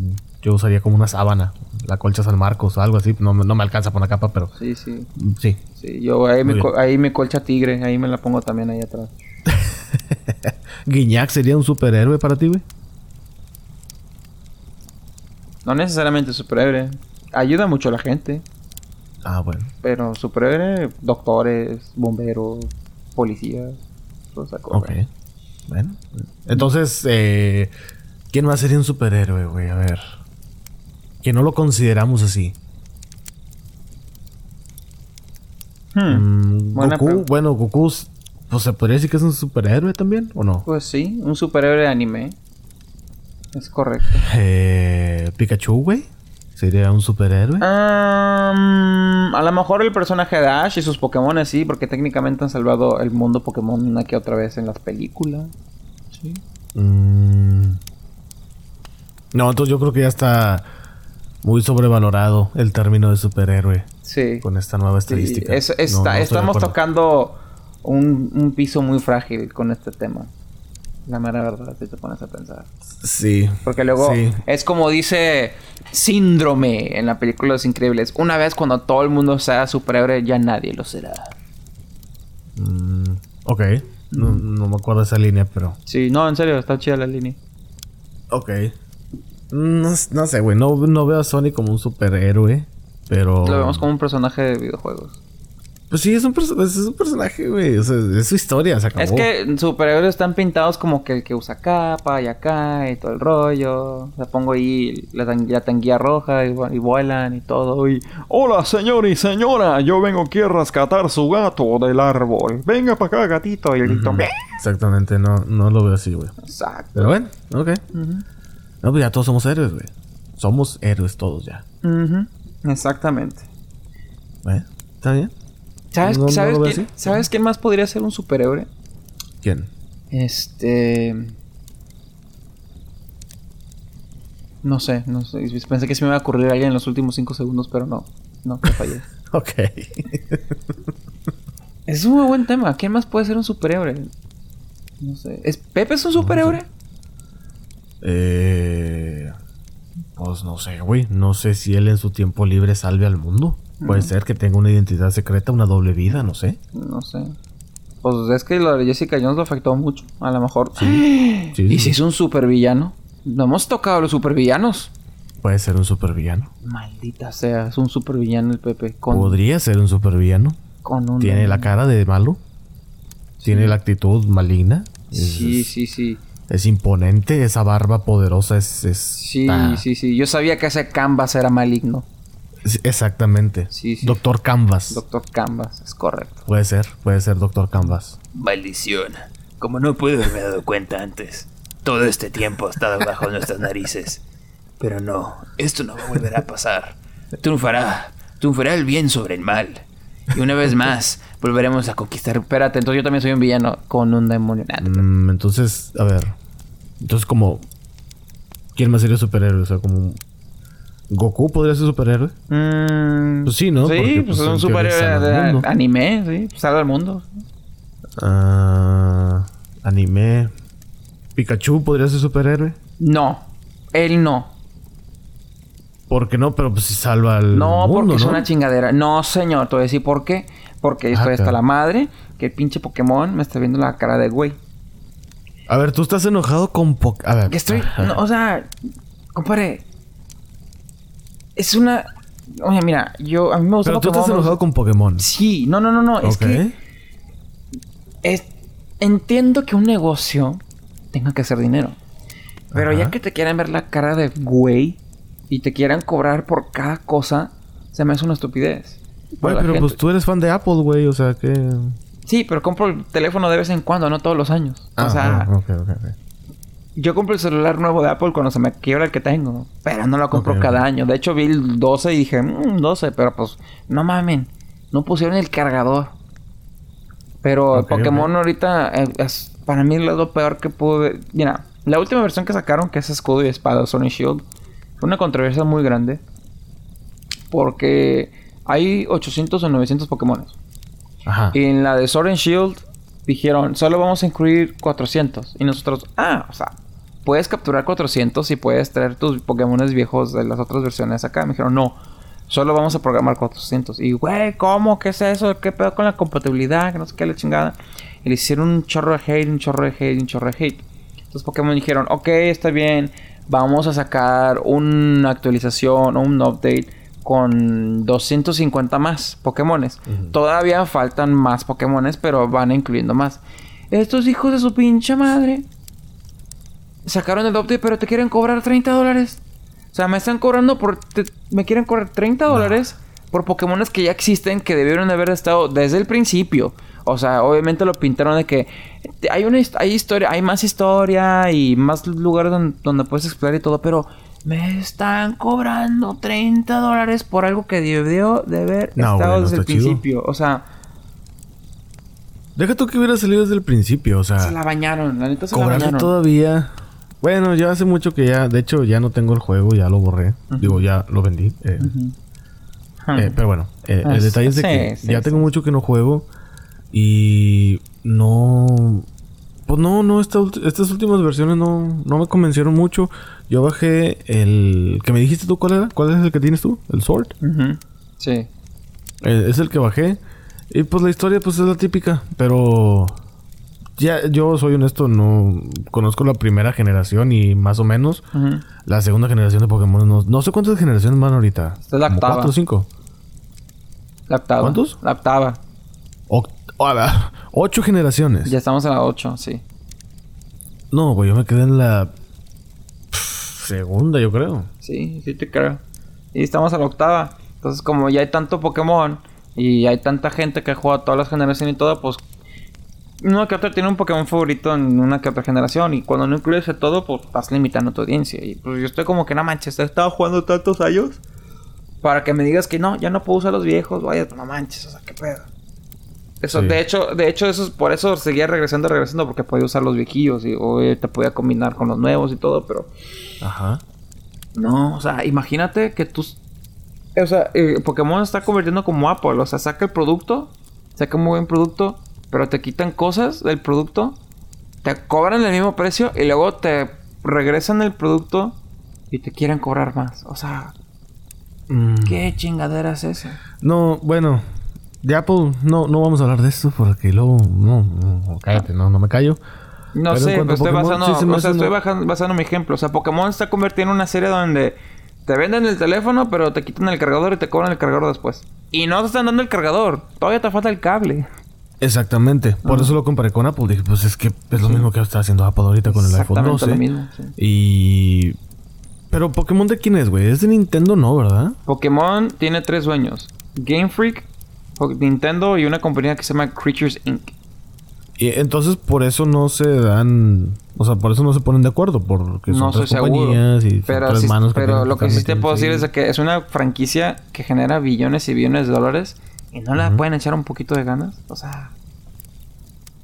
Yo usaría como una sábana, la colcha San Marcos o algo así. No, me- no me alcanza por una capa, pero Sí, sí. sí. Sí, yo ahí mi, ahí mi colcha tigre, ahí me la pongo también ahí atrás. [laughs] ¿Guiñac sería un superhéroe para ti, güey? No necesariamente superhéroe. Ayuda mucho a la gente. Ah, bueno. Pero superhéroe, doctores, bomberos, policías, toda esa cosa. Ok. Bueno. Entonces, eh, ¿quién más sería un superhéroe, güey? A ver. Que no lo consideramos así. Hmm. Mm, Buena Goku, pregunta. bueno, Goku, pues se podría decir que es un superhéroe también, ¿o no? Pues sí, un superhéroe de anime. Es correcto. Eh, Pikachu, güey. Sería un superhéroe. Am, a lo mejor el personaje de Ash y sus Pokémon sí, porque técnicamente han salvado el mundo Pokémon una que otra vez en las películas. Sí. Mm. No, entonces yo creo que ya está muy sobrevalorado el término de superhéroe Sí. con esta nueva Sí, estadística. es- No, está- no estoy de estamos tocando un, un piso muy frágil con este tema. La mera verdad, si te pones a pensar. Sí. Porque luego Sí. es como dice Síndrome en la película Los Increíbles. Una vez cuando todo el mundo sea superhéroe, ya nadie lo será. Mm, ok. No, no me acuerdo de esa línea, pero. Sí, no, en serio, está chida la línea. Ok. No, no sé, güey. No, no veo a Sonic como un superhéroe. Pero. Lo vemos como un personaje de videojuegos. Pues sí, es un, es un personaje, güey. O sea, es su historia, se acabó. Es que superhéroes están pintados como que el que usa capa y acá y todo el rollo. Le pongo ahí la, tan- la tanguilla roja y, vu- y vuelan y todo. Y, Hola, señor y señora. Yo vengo aquí a rescatar su gato del árbol. Venga para acá, gatito. Y el. Exactamente, no, no lo veo así, güey. exacto. Pero bueno, ok. No, pues ya todos somos héroes, güey. Somos héroes todos ya. Exactamente. ¿Eh? ¿Está bien? ¿Sabes, No- no ¿sabes, quién. ¿Sabes quién más podría ser un superhéroe? ¿Quién? Este. No sé, no sé. Pensé que se me iba a ocurrir alguien en los últimos 5 segundos, pero no. No, me fallé. [laughs] Ok. [laughs] es un muy buen tema. ¿Quién más puede ser un superhéroe? No sé. ¿Es, ¿Pepe es un superhéroe? eh, pues no sé, güey. No sé si él en su tiempo libre salve al mundo. Puede ser que tenga una identidad secreta, una doble vida, no sé. No sé. Pues es que lo de Jessica Jones lo afectó mucho. A lo mejor. Sí, [gasps] ¿Y sí. si es un supervillano? No hemos tocado los supervillanos. Puede ser un supervillano. Maldita sea, es un supervillano el Pepe. Con, Podría ser un supervillano. con un. Tiene la cara de malo. Tiene la actitud maligna. Es, Sí, sí, sí. es imponente. Esa barba poderosa es... es Sí, ah, sí, sí. Yo sabía que ese Canvas era maligno. Exactamente. Sí, sí. Doctor Canvas. Doctor Canvas, es correcto. Puede ser, puede ser Doctor Canvas. Maldición. Como no pude haberme dado cuenta antes. Todo este tiempo ha estado bajo nuestras narices. Pero no, esto no va a volver a pasar. Triunfará. Triunfará el bien sobre el mal. Y una vez más, volveremos a conquistar. Espérate, entonces yo también soy un villano con un demonio. Mm, entonces, a ver. Entonces, como. ¿Quién más sería superhéroe? O sea, como. ¿Goku podría ser superhéroe? Mm, Pues sí, ¿no? Sí, Porque, pues pues, es un superhéroe de anime, sí. pues, Salva al mundo. Ah, anime. ¿Pikachu podría ser superhéroe? No, él no. ¿Por qué no? Pero pues si salva al No, mundo, porque es ¿no? una chingadera. No, señor, te voy a decir por qué. Porque estoy Ah, hasta claro. la madre que el pinche Pokémon me está viendo la cara de güey. A ver, tú estás enojado con Pok... A ver. Que estoy. no, o sea, compadre. Es una. Oye, mira, yo. A mí me gusta Pero tú Pokémon. estás enojado con Pokémon. Sí, no, no, no, no. Es Ok. que. es- entiendo que un negocio tenga que hacer dinero. Pero Ajá. ya que te quieren ver la cara de güey y te quieran cobrar por cada cosa, se me hace una estupidez. Güey, pero gente. pues tú eres fan de Apple, güey. O sea, que... Sí, pero compro el teléfono de vez en cuando, no todos los años. Ah, o sea, ah, ok, ok, ok. Yo compro el celular nuevo de Apple cuando se me quiebra el que tengo. Pero no lo compro cada año. De hecho, vi el 12 y dije, mmm, 12. Pero pues, no mamen. No pusieron el cargador. Pero Ok, Pokémon ok. ahorita es, para mí es lo peor que pude. Mira, la última versión que sacaron, que es escudo y espada, and Shield, fue una controversia muy grande. Porque hay 800 o 900 Pokémon. Ajá. Y en la de Sword and Shield dijeron, solo vamos a incluir 400. Y nosotros, ah, o sea, puedes capturar 400 y puedes traer tus Pokémones viejos de las otras versiones acá. Me dijeron, no, solo vamos a programar 400. Y, güey, ¿cómo? ¿Qué es eso? ¿Qué pedo con la compatibilidad? Que no sé qué, la chingada. Y le hicieron un chorro de hate, un chorro de hate, un chorro de hate. Entonces Pokémon dijeron, ok, está bien, vamos a sacar una actualización o un update con 250 más Pokémones. Todavía faltan más Pokémones, pero van incluyendo más. Estos hijos de su pinche madre sacaron el update, pero te quieren cobrar 30 dólares. O sea, me están cobrando por... te- me quieren cobrar 30 dólares por Pokémones que ya existen, que debieron haber estado desde el principio. O sea, obviamente lo pintaron de que hay una hay historia, hay más historia y más lugares don- donde, puedes explorar y todo, pero me están cobrando 30 dólares por algo que debió de haber No, estado desde el chido. principio. O sea, Deja tú que hubiera salido desde el principio, o sea... se la bañaron, la neta se la bañaron. todavía. Bueno, ya hace mucho que ya, de hecho, ya no tengo el juego, ya lo borré. Digo, ya lo vendí. eh, eh, pero bueno, eh, el detalle es de que sí, ya sí. tengo mucho que no juego y no. Pues no, no, esta estas últimas versiones no, no me convencieron mucho. Yo bajé el que me dijiste tú, ¿cuál era? ¿Cuál es el que tienes tú? ¿El Sword? Sí. Eh, es el que bajé. Y pues la historia pues es la típica, pero ya yo soy honesto, no conozco la primera generación y más o menos la segunda generación de Pokémon. No, no sé cuántas generaciones van ahorita. Esta es la ¿Como octava. ¿Cuatro o cinco? La octava. ¿Cuántos? La octava. Oct- [laughs] ocho generaciones. Ya estamos en la 8, sí. No, pues yo me quedé en la segunda, yo creo. Sí, sí te creo. Y estamos a la octava. Entonces, como ya hay tanto Pokémon y hay tanta gente que juega todas las generaciones y todo, pues uno que otro tiene un Pokémon favorito en una que generación. Y cuando no incluyes todo, pues vas limitando tu audiencia. Y pues yo estoy como que no manches, he estado jugando tantos años. Para que me digas que no, ya no puedo usar los viejos, vaya, no manches, o sea, qué pedo. Eso, Sí. de hecho, de hecho, eso es por eso seguía regresando, regresando, porque podía usar los viejillos y o eh, te podía combinar con los nuevos y todo, pero Ajá. no, o sea, imagínate que tú. O sea, eh, Pokémon está convirtiendo como Apple. O sea, saca el producto, saca un muy buen producto, pero te quitan cosas del producto, te cobran el mismo precio y luego te regresan el producto y te quieren cobrar más. O sea, Mm, ¿qué chingadera es esa? No, bueno. De Apple, no, no vamos a hablar de esto porque luego. No, no, cállate, no, no me callo. No Pero sé, pero estoy Pokémon, basando, sí o sea, estoy basando mi ejemplo. O sea, Pokémon está convirtiendo en una serie donde te venden el teléfono, pero te quitan el cargador y te cobran el cargador después. Y no te están dando el cargador, todavía te falta el cable. Exactamente. Por eso lo comparé con Apple. Dije, pues es que es lo mismo que está haciendo Apple ahorita con el iPhone Exactamente 12. lo mismo, sí. Y. Pero Pokémon de quién es, güey? Es de Nintendo, no, ¿verdad? Pokémon tiene tres dueños: Game Freak, Nintendo y una compañía que se llama Creatures Inc. Y entonces por eso no se dan. O sea, por eso no se ponen de acuerdo. Porque son No tres seguro. compañías y Pero, tres sí- manos pero lo que sí te puedo decir es de que es una franquicia que genera billones y billones de dólares y no la pueden echar un poquito de ganas. O sea,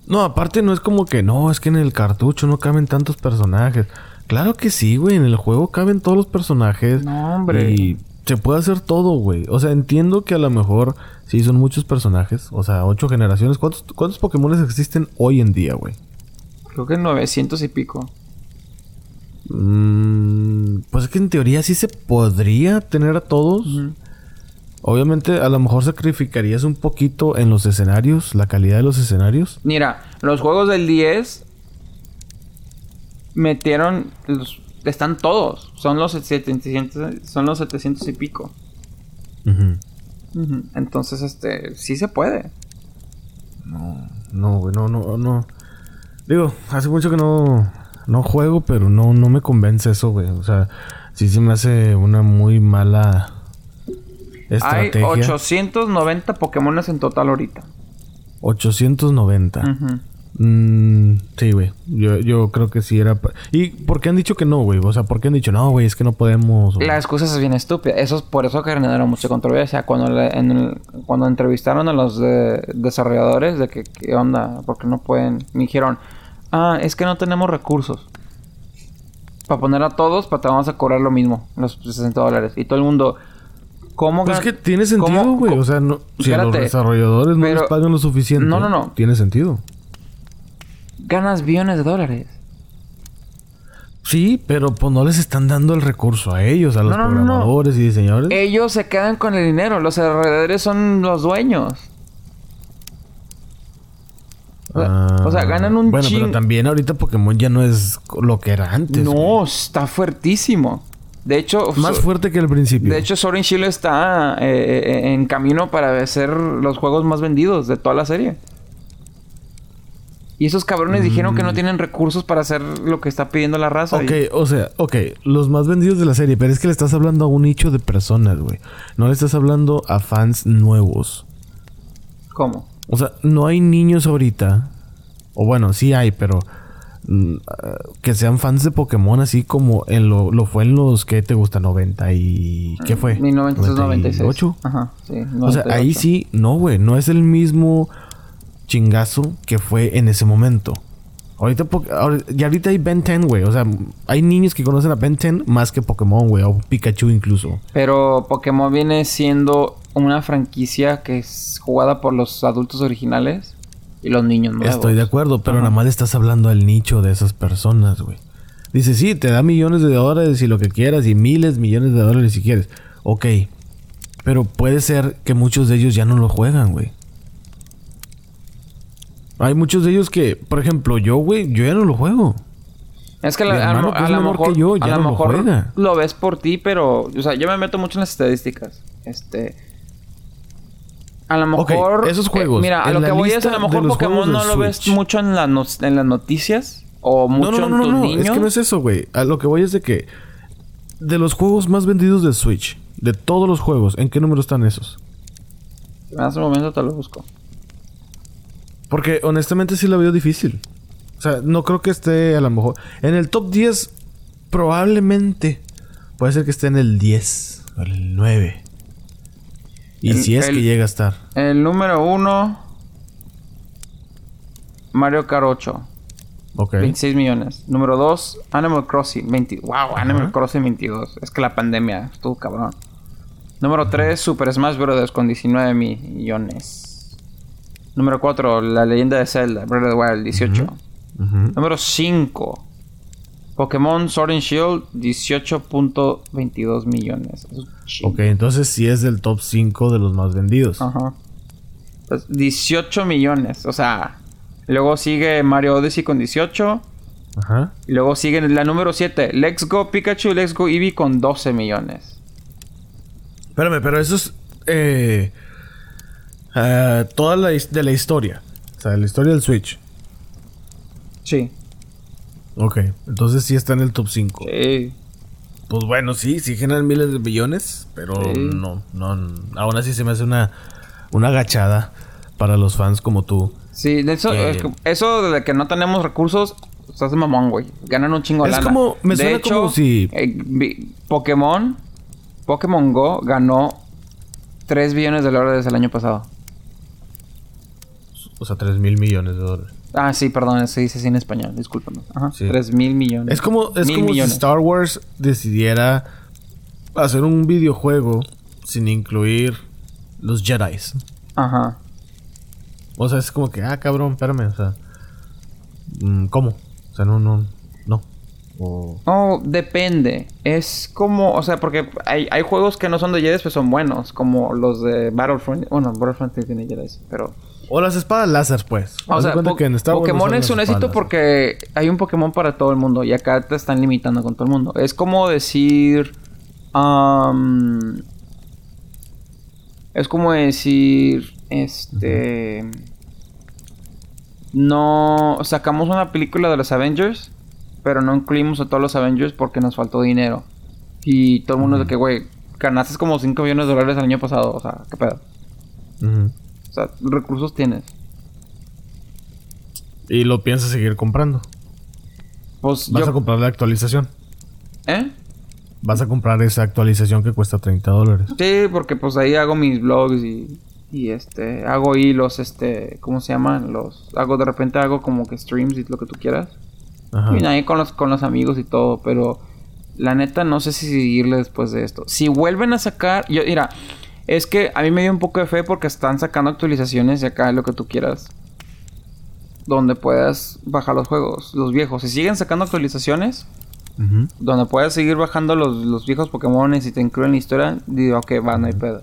No, aparte no es como que no, es que en el cartucho no caben tantos personajes. Claro que sí, güey, en el juego caben todos los personajes. No, hombre. Y se puede hacer todo, güey. O sea, entiendo que a lo mejor sí son muchos personajes. O sea, ocho generaciones. ¿Cuántos, cuántos Pokémon existen hoy en día, güey? creo que 900 y pico. Mm, pues es que en teoría sí se podría tener a todos. Obviamente, a lo mejor sacrificarías un poquito en los escenarios, la calidad de los escenarios. Mira, los juegos del 10 metieron los- están todos, son los 700 son los 700 y pico. Entonces, este, sí se puede. No, güey, no, no, no. Digo, hace mucho que no, no juego, pero no, no me convence eso, güey. O sea, sí se me hace una muy mala estrategia. Hay 890 Pokémones en total ahorita. 890. Ujú. Mm, sí, güey. Yo, yo creo que sí era... ¿Y por qué han dicho que no, güey? O sea, ¿por qué han dicho, no, güey, es que no podemos? o- La excusa es bien estúpida. Eso es por eso que generaron mucha controversia. Cuando, le- en el- cuando entrevistaron a los de- desarrolladores de que, qué onda, porque no pueden. Me dijeron, ah, es que no tenemos recursos. Para poner a todos, para te vamos a cobrar lo mismo, los 60 dólares. Y todo el mundo, ¿cómo Pues es que tiene sentido, güey. O sea, no, si a los desarrolladores no Pero- les pagan lo suficiente. No, no, no. Tiene sentido. Ganas billones de dólares? Sí, pero pues no les están dando el recurso a ellos, a los No, no, no, no. programadores y diseñadores. Ellos se quedan con el dinero, los alrededores son los dueños. O sea, o sea, ganan un Ah, Bueno, pero también ahorita Pokémon ya no es lo que era antes. No, güey. está fuertísimo. De hecho, Más so- fuerte que al principio. de hecho Sword and Shield está eh, eh, en camino para ser los juegos más vendidos de toda la serie. Y esos cabrones dijeron que no tienen recursos para hacer lo que está pidiendo la raza. Mm. Ok, y- o sea, ok, los más vendidos de la serie, pero es que le estás hablando a un nicho de personas, güey. No le estás hablando a fans nuevos. ¿Cómo? O sea, no hay niños ahorita. O bueno, sí hay, pero mm, ah, que sean fans de Pokémon así como en lo, lo fue en los que te gusta 90 y ¿qué fue? 1996. 98. Ajá, sí. O sea, ahí 98. sí, no, güey, no es el mismo chingazo que fue en ese momento. Ahorita, y ahorita hay Ben 10, güey. O sea, hay niños que conocen a Ben 10 más que Pokémon, güey. O Pikachu incluso. Pero Pokémon viene siendo una franquicia que es jugada por los adultos originales y los niños nuevos. Estoy de acuerdo, pero Ajá. nada más le estás hablando al nicho de esas personas, güey. Dice, sí, te da millones de dólares y lo que quieras, y miles, millones de dólares si quieres. Ok. Pero puede ser que muchos de ellos ya no lo juegan, güey. Hay muchos de ellos que, por ejemplo, yo, güey, yo ya no lo juego. Es que la- a, hermano, lo- a mejor, que yo, a ya lo no lo mejor juega. lo ves por ti, pero, o sea, yo me meto mucho en las estadísticas. Este, a lo mejor esos eh, juegos, mira, a lo que voy es a lo mejor Pokémon no lo ves mucho en, la no- en las noticias o mucho No, no, no, en no, tus no, niños. es que no es eso, güey. A lo que voy es de que de los juegos más vendidos de Switch, de todos los juegos, ¿en qué número están esos? En ese momento te lo busco. Porque honestamente sí lo veo difícil. O sea, no creo que esté a lo mejor. En el top 10, probablemente. Puede ser que esté en el 10 o el 9. Y El- si es que el- llega a estar. El número uno. Mario Kart 8. Ok. 26 millones. Número 2, Animal Crossing. 20. Wow, Animal. Crossing 22. Es que la pandemia estuvo cabrón. Número 3, Super Smash Bros. con 19 millones. Número 4, La Leyenda de Zelda, Breath of the Wild, 18. Ujú. Número 5, Pokémon Sword and Shield, 18.22 millones. Es. Ok, entonces sí es del top 5 de los más vendidos. Ajá. Pues, 18 millones. O sea, luego sigue Mario Odyssey con 18. Ajá. Y luego sigue la número 7, Let's Go Pikachu, Let's Go Eevee con 12 millones. Espérame, pero eso es. Eh, eh, toda la de la historia. O sea, la historia del Switch. Sí. Ok, entonces sí está en el top 5. Sí. Pues bueno, sí, sí generan miles de millones, pero Sí. no, no, aún así se me hace una, una agachada para los fans como tú. Sí, de eso, es que- eso de que no tenemos recursos, estás de mamón, güey. Ganan un chingo de Es lana. como- me de suena hecho, como si- eh, Pokémon, Pokémon Go ganó 3 billones de dólares el año pasado. O sea, 3 mil millones de dólares. Ah, sí, perdón, se dice así en español, discúlpame. Ajá, Sí. 3 mil millones. Es como, es como si. Star Wars decidiera hacer un videojuego sin incluir los Jedi. Ajá. O sea, es como que, ah, cabrón, espérame, o sea, mm, ¿cómo? O sea, no, no, no. O, Oh, depende. Es como, o sea, porque hay, hay juegos que no son de Jedi, pero son buenos, como los de Battlefront. Bueno, Battlefront tiene Jedi, pero. O las espadas láser, pues. O Haz sea, Po- que en Pokémon es un éxito porque hay un Pokémon para todo el mundo y acá te están limitando con todo el mundo. Es como decir. am, es como decir. Este. No. Sacamos una película de los Avengers, pero no incluimos a todos los Avengers porque nos faltó dinero. Y todo el mundo de que, güey, ganaste como 5 millones de dólares el año pasado. O sea, ¿qué pedo? O sea, recursos tienes. Y lo piensas seguir comprando. Pues Vas yo. a comprar la actualización. ¿Eh? Vas a comprar esa actualización que cuesta 30 dólares. Sí, porque pues ahí hago mis blogs y, y este, hago hilos, este, ¿cómo se llaman? Los, hago de repente hago como que streams y lo que tú quieras. Ajá. Y ahí con los, con los amigos y todo, pero la neta no sé si seguirle después de esto. Si vuelven a sacar, yo, mira, es que a mí me dio un poco de fe porque están sacando actualizaciones de acá lo que tú quieras. Donde puedas bajar los juegos, los viejos. Si siguen sacando actualizaciones, donde puedes seguir bajando los, los viejos Pokémon y te incluyen la historia, digo, ok, va, no hay pedo.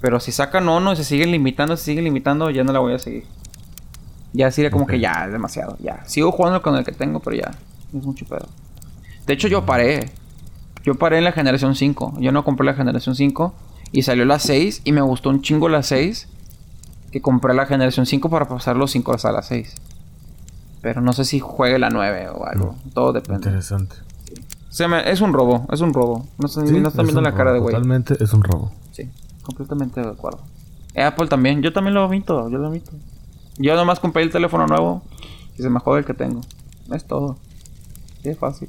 Pero si sacan uno y se siguen limitando, se siguen limitando, ya no la voy a seguir. Ya sería como que ya, es demasiado, ya. Sigo jugando con el que tengo, pero ya, es mucho pedo. De hecho, yo paré. Yo paré en la generación 5. Yo no compré la generación 5 y salió la 6 y me gustó un chingo la 6 que compré la generación 5 para pasar los 5 hasta la 6. Pero no sé si juegue la 9 o algo. Todo depende. Interesante. Se me- es un robo, es un robo. No, están- Sí, no están es viendo la cara de robo, güey. Totalmente es un robo. Sí, completamente de acuerdo. Eh, Apple también, yo también lo omito, yo lo omito. Yo nomás compré el teléfono nuevo y se me jode el que tengo. Es todo. Sí, es fácil.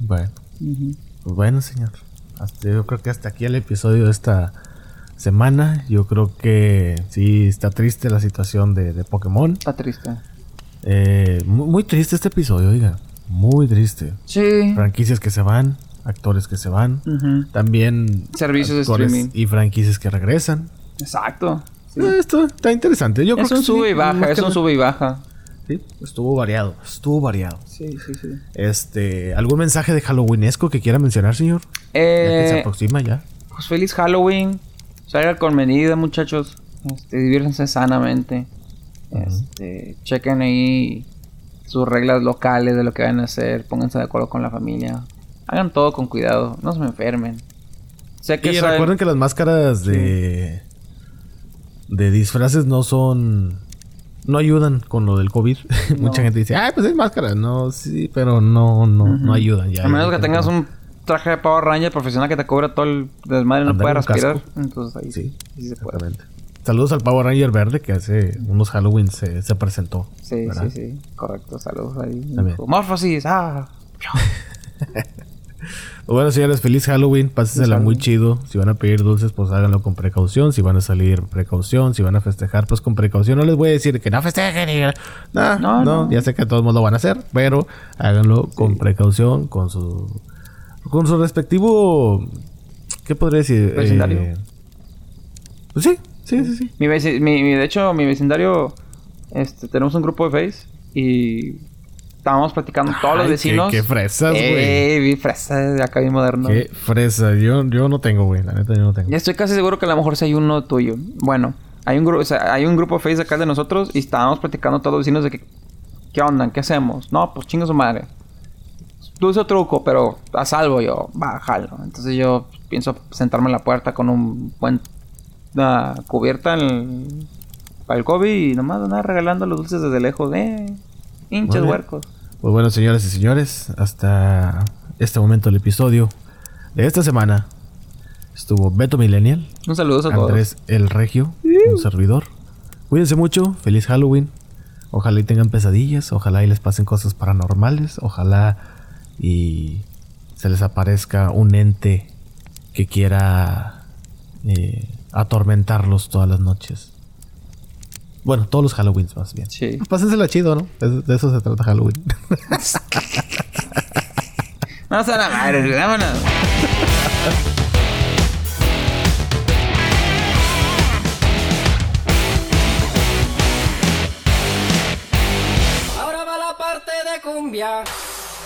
Bueno. Pues bueno, señor. Hasta- yo creo que hasta aquí el episodio de esta semana. Yo creo que sí está triste la situación de, de Pokémon. Está triste. Eh, muy, muy triste este episodio, oiga. Muy triste. Sí. Franquicias que se van, actores que se van. También Servicios de streaming. y franquicias que regresan. Exacto. Sí. Eh, Esto está interesante. Yo creo Es que un sube sí, y baja, es que un sube y baja. Sí, estuvo variado. Estuvo variado. Sí, sí, sí. Este, ¿algún mensaje de Halloweenesco que quiera mencionar, señor? Ya que se Eh, aproxima ya. pues feliz Halloween. Salgan con medida, muchachos. Este, diviértanse sanamente. Este, chequen ahí sus reglas locales de lo que van a hacer. Pónganse de acuerdo con la familia. Hagan todo con cuidado. No se me enfermen. Sé que Y saben- recuerden que las máscaras de de disfraces no son no ayudan con lo del COVID. [laughs] Mucha gente dice, "Ay, pues es máscara." No, sí, pero no no no ayudan ya. a menos ya que tengas un traje de Power Ranger profesional que te cubra todo el desmadre y no un respirar. casco. Entonces ahí Sí, sí se puede. Saludos al Power Ranger verde que hace unos Halloween se, se presentó. Sí, ¿verdad? sí, sí. Correcto. Saludos ahí. Morphosis. Ah. [laughs] Bueno, señores, feliz Halloween. Pásensela muy chido. Si van a pedir dulces, pues háganlo con precaución. Si van a salir, precaución. Si van a festejar, pues con precaución. No les voy a decir que no festejen. y- No, no, No, no. Ya sé que todos lo van a hacer, pero háganlo con precaución, con su, con su respectivo, ¿qué podría decir? Vecindario. Eh, pues sí, sí, sí, sí. Mi, mi- de hecho, mi vecindario, este, tenemos un grupo de Face y estábamos platicando todos los vecinos. qué- qué fresas, güey. Eh, bien fresas de acá bien moderno. Qué fresa. Yo, yo no tengo, güey. La neta, yo no tengo. Ya estoy casi seguro que a lo mejor sí hay uno tuyo. Bueno, hay un grupo, o sea, hay un grupo de Face acá de nosotros y estábamos platicando todos los vecinos de que ¿qué onda? ¿Qué hacemos? No, pues chinga su madre. Dulce o truco, pero a salvo yo, bájalo. Entonces yo pienso sentarme en la puerta con un buen una cubierta en- para el COVID y nomás andar regalando los dulces desde lejos, eh. Bien. huercos. Pues bueno, señoras y señores, hasta este momento el episodio de esta semana estuvo Beto Millennial, Un saludo a todos. Andrés El Regio, un servidor. Cuídense mucho, feliz Halloween. Ojalá y tengan pesadillas, ojalá y les pasen cosas paranormales, ojalá y se les aparezca un ente que quiera eh, atormentarlos todas las noches. Bueno, todos los Halloweens más bien. Sí. Pásensela chido, ¿no? De, de eso se trata Halloween. Vamos a la madre, vámonos. Ahora va la parte de cumbia.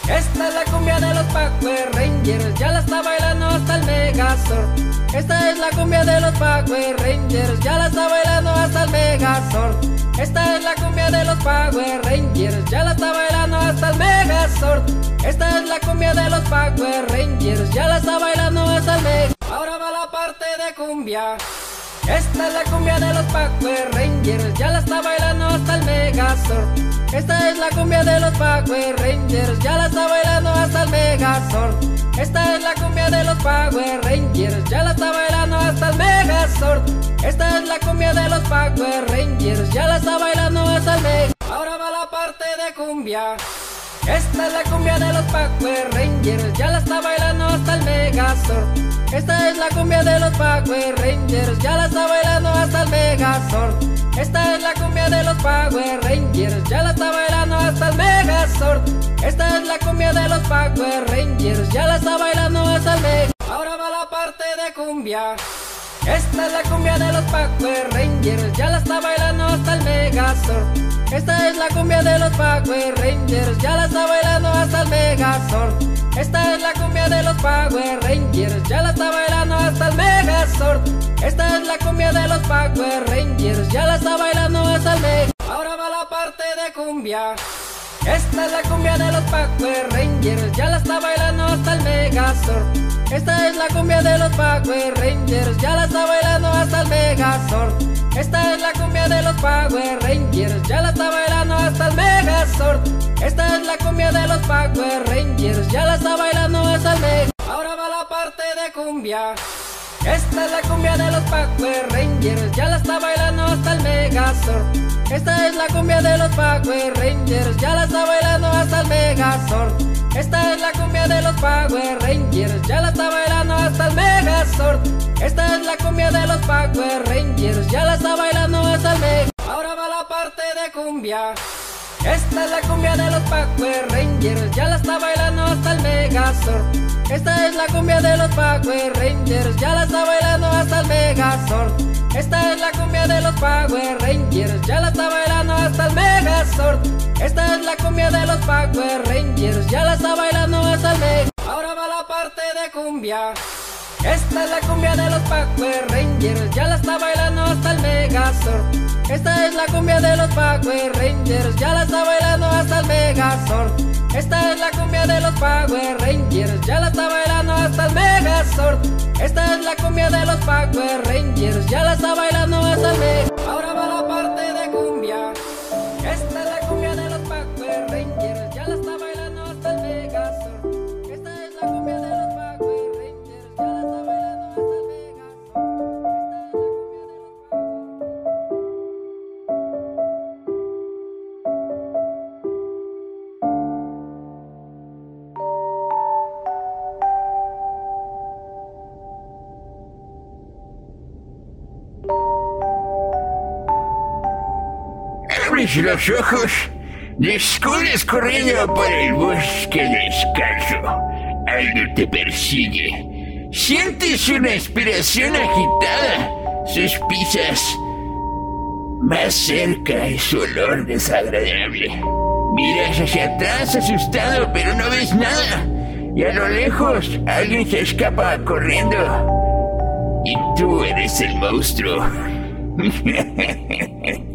Esta es la cumbia de los Power Rangers. Ya la está bailando hasta el Megazord. Esta es la cumbia de los Power Rangers. Ya la está bailando hasta el Megazord. Esta es la cumbia de los Power Rangers. Ya la está bailando hasta el Megazord. Esta es la cumbia de los Power Rangers. Ya la está bailando hasta el Megazord. Ahora va la parte de cumbia. Esta es la cumbia de los Power Rangers, ya la está bailando hasta el Megazord. Esta es la cumbia de los Power Rangers, ya la está bailando hasta el Megazord. Esta es la cumbia de los Power Rangers, ya la está bailando hasta el Megazord. Esta es la cumbia de los Power Rangers, ya la está bailando hasta el Megazord. Ahora va la parte de cumbia. Esta es la cumbia de los Power Rangers, ya la está bailando hasta el Megazord. Esta es la cumbia de los Power Rangers, ya la está bailando hasta el Megazord. Esta es la cumbia de los Power Rangers, ya la está bailando hasta el Megazord. Esta es la cumbia de los Power Rangers, ya la está bailando hasta el Megazord. Ahora va la parte de cumbia. Esta es la cumbia de los Power Rangers, ya la está bailando hasta el Megazord. Esta es la cumbia de los Power Rangers, ya la está bailando hasta el Megazord. Esta es la cumbia de los Power Rangers, ya la está bailando hasta el Megazord. Esta es la cumbia de los Power Rangers, ya la está bailando hasta el Megazord. Ahora va la parte de cumbia. Esta es la cumbia de los Power Rangers, ya la está bailando hasta el Megazord. Esta es la cumbia de los Power Rangers, ya la está bailando hasta el Megazord. Esta es la cumbia de los Power Rangers, ya la está bailando hasta el Megazord. Esta es la cumbia de los Power Rangers, ya la está bailando hasta el Megazord. Ahora va la parte de cumbia. Esta es la cumbia de los Power Rangers, ya la está bailando hasta el Megazord. Esta es la cumbia de los Power Rangers, ya la está bailando hasta el Megazord. Esta es la cumbia de los Power Rangers, ya la está bailando hasta el Megazord. Esta es la cumbia de los Power Rangers, ya la está bailando hasta el Megazord. Ahora va la parte de cumbia. Esta es la cumbia de los Power Rangers, ya la está bailando hasta el Megazord. Esta es la cumbia de los Power Rangers, ya la está bailando hasta el Megazord. Esta es la cumbia de los Power Rangers, ya la está bailando hasta el Megazord. Esta es la cumbia de los Power Rangers, ya la está bailando hasta el Megazord. Ahora va la parte de cumbia. Esta es la cumbia de los Power Rangers, ya la está bailando hasta el Megazord. Esta es la cumbia de los Power Rangers, ya la está bailando hasta el Megazord. Esta es la cumbia de los Power Rangers, ya la está bailando hasta el Megazord. Esta es la cumbia de los Power Rangers, ya la está bailando hasta el Megazord. Abres los ojos, descubres corriendo por el bosque descalzo. Algo te persigue. Sientes una inspiración agitada. Sus pisas. Más cerca es su olor desagradable. Miras hacia atrás asustado, pero no ves nada. Y a lo lejos alguien se escapa corriendo. Y tú eres el monstruo. [laughs]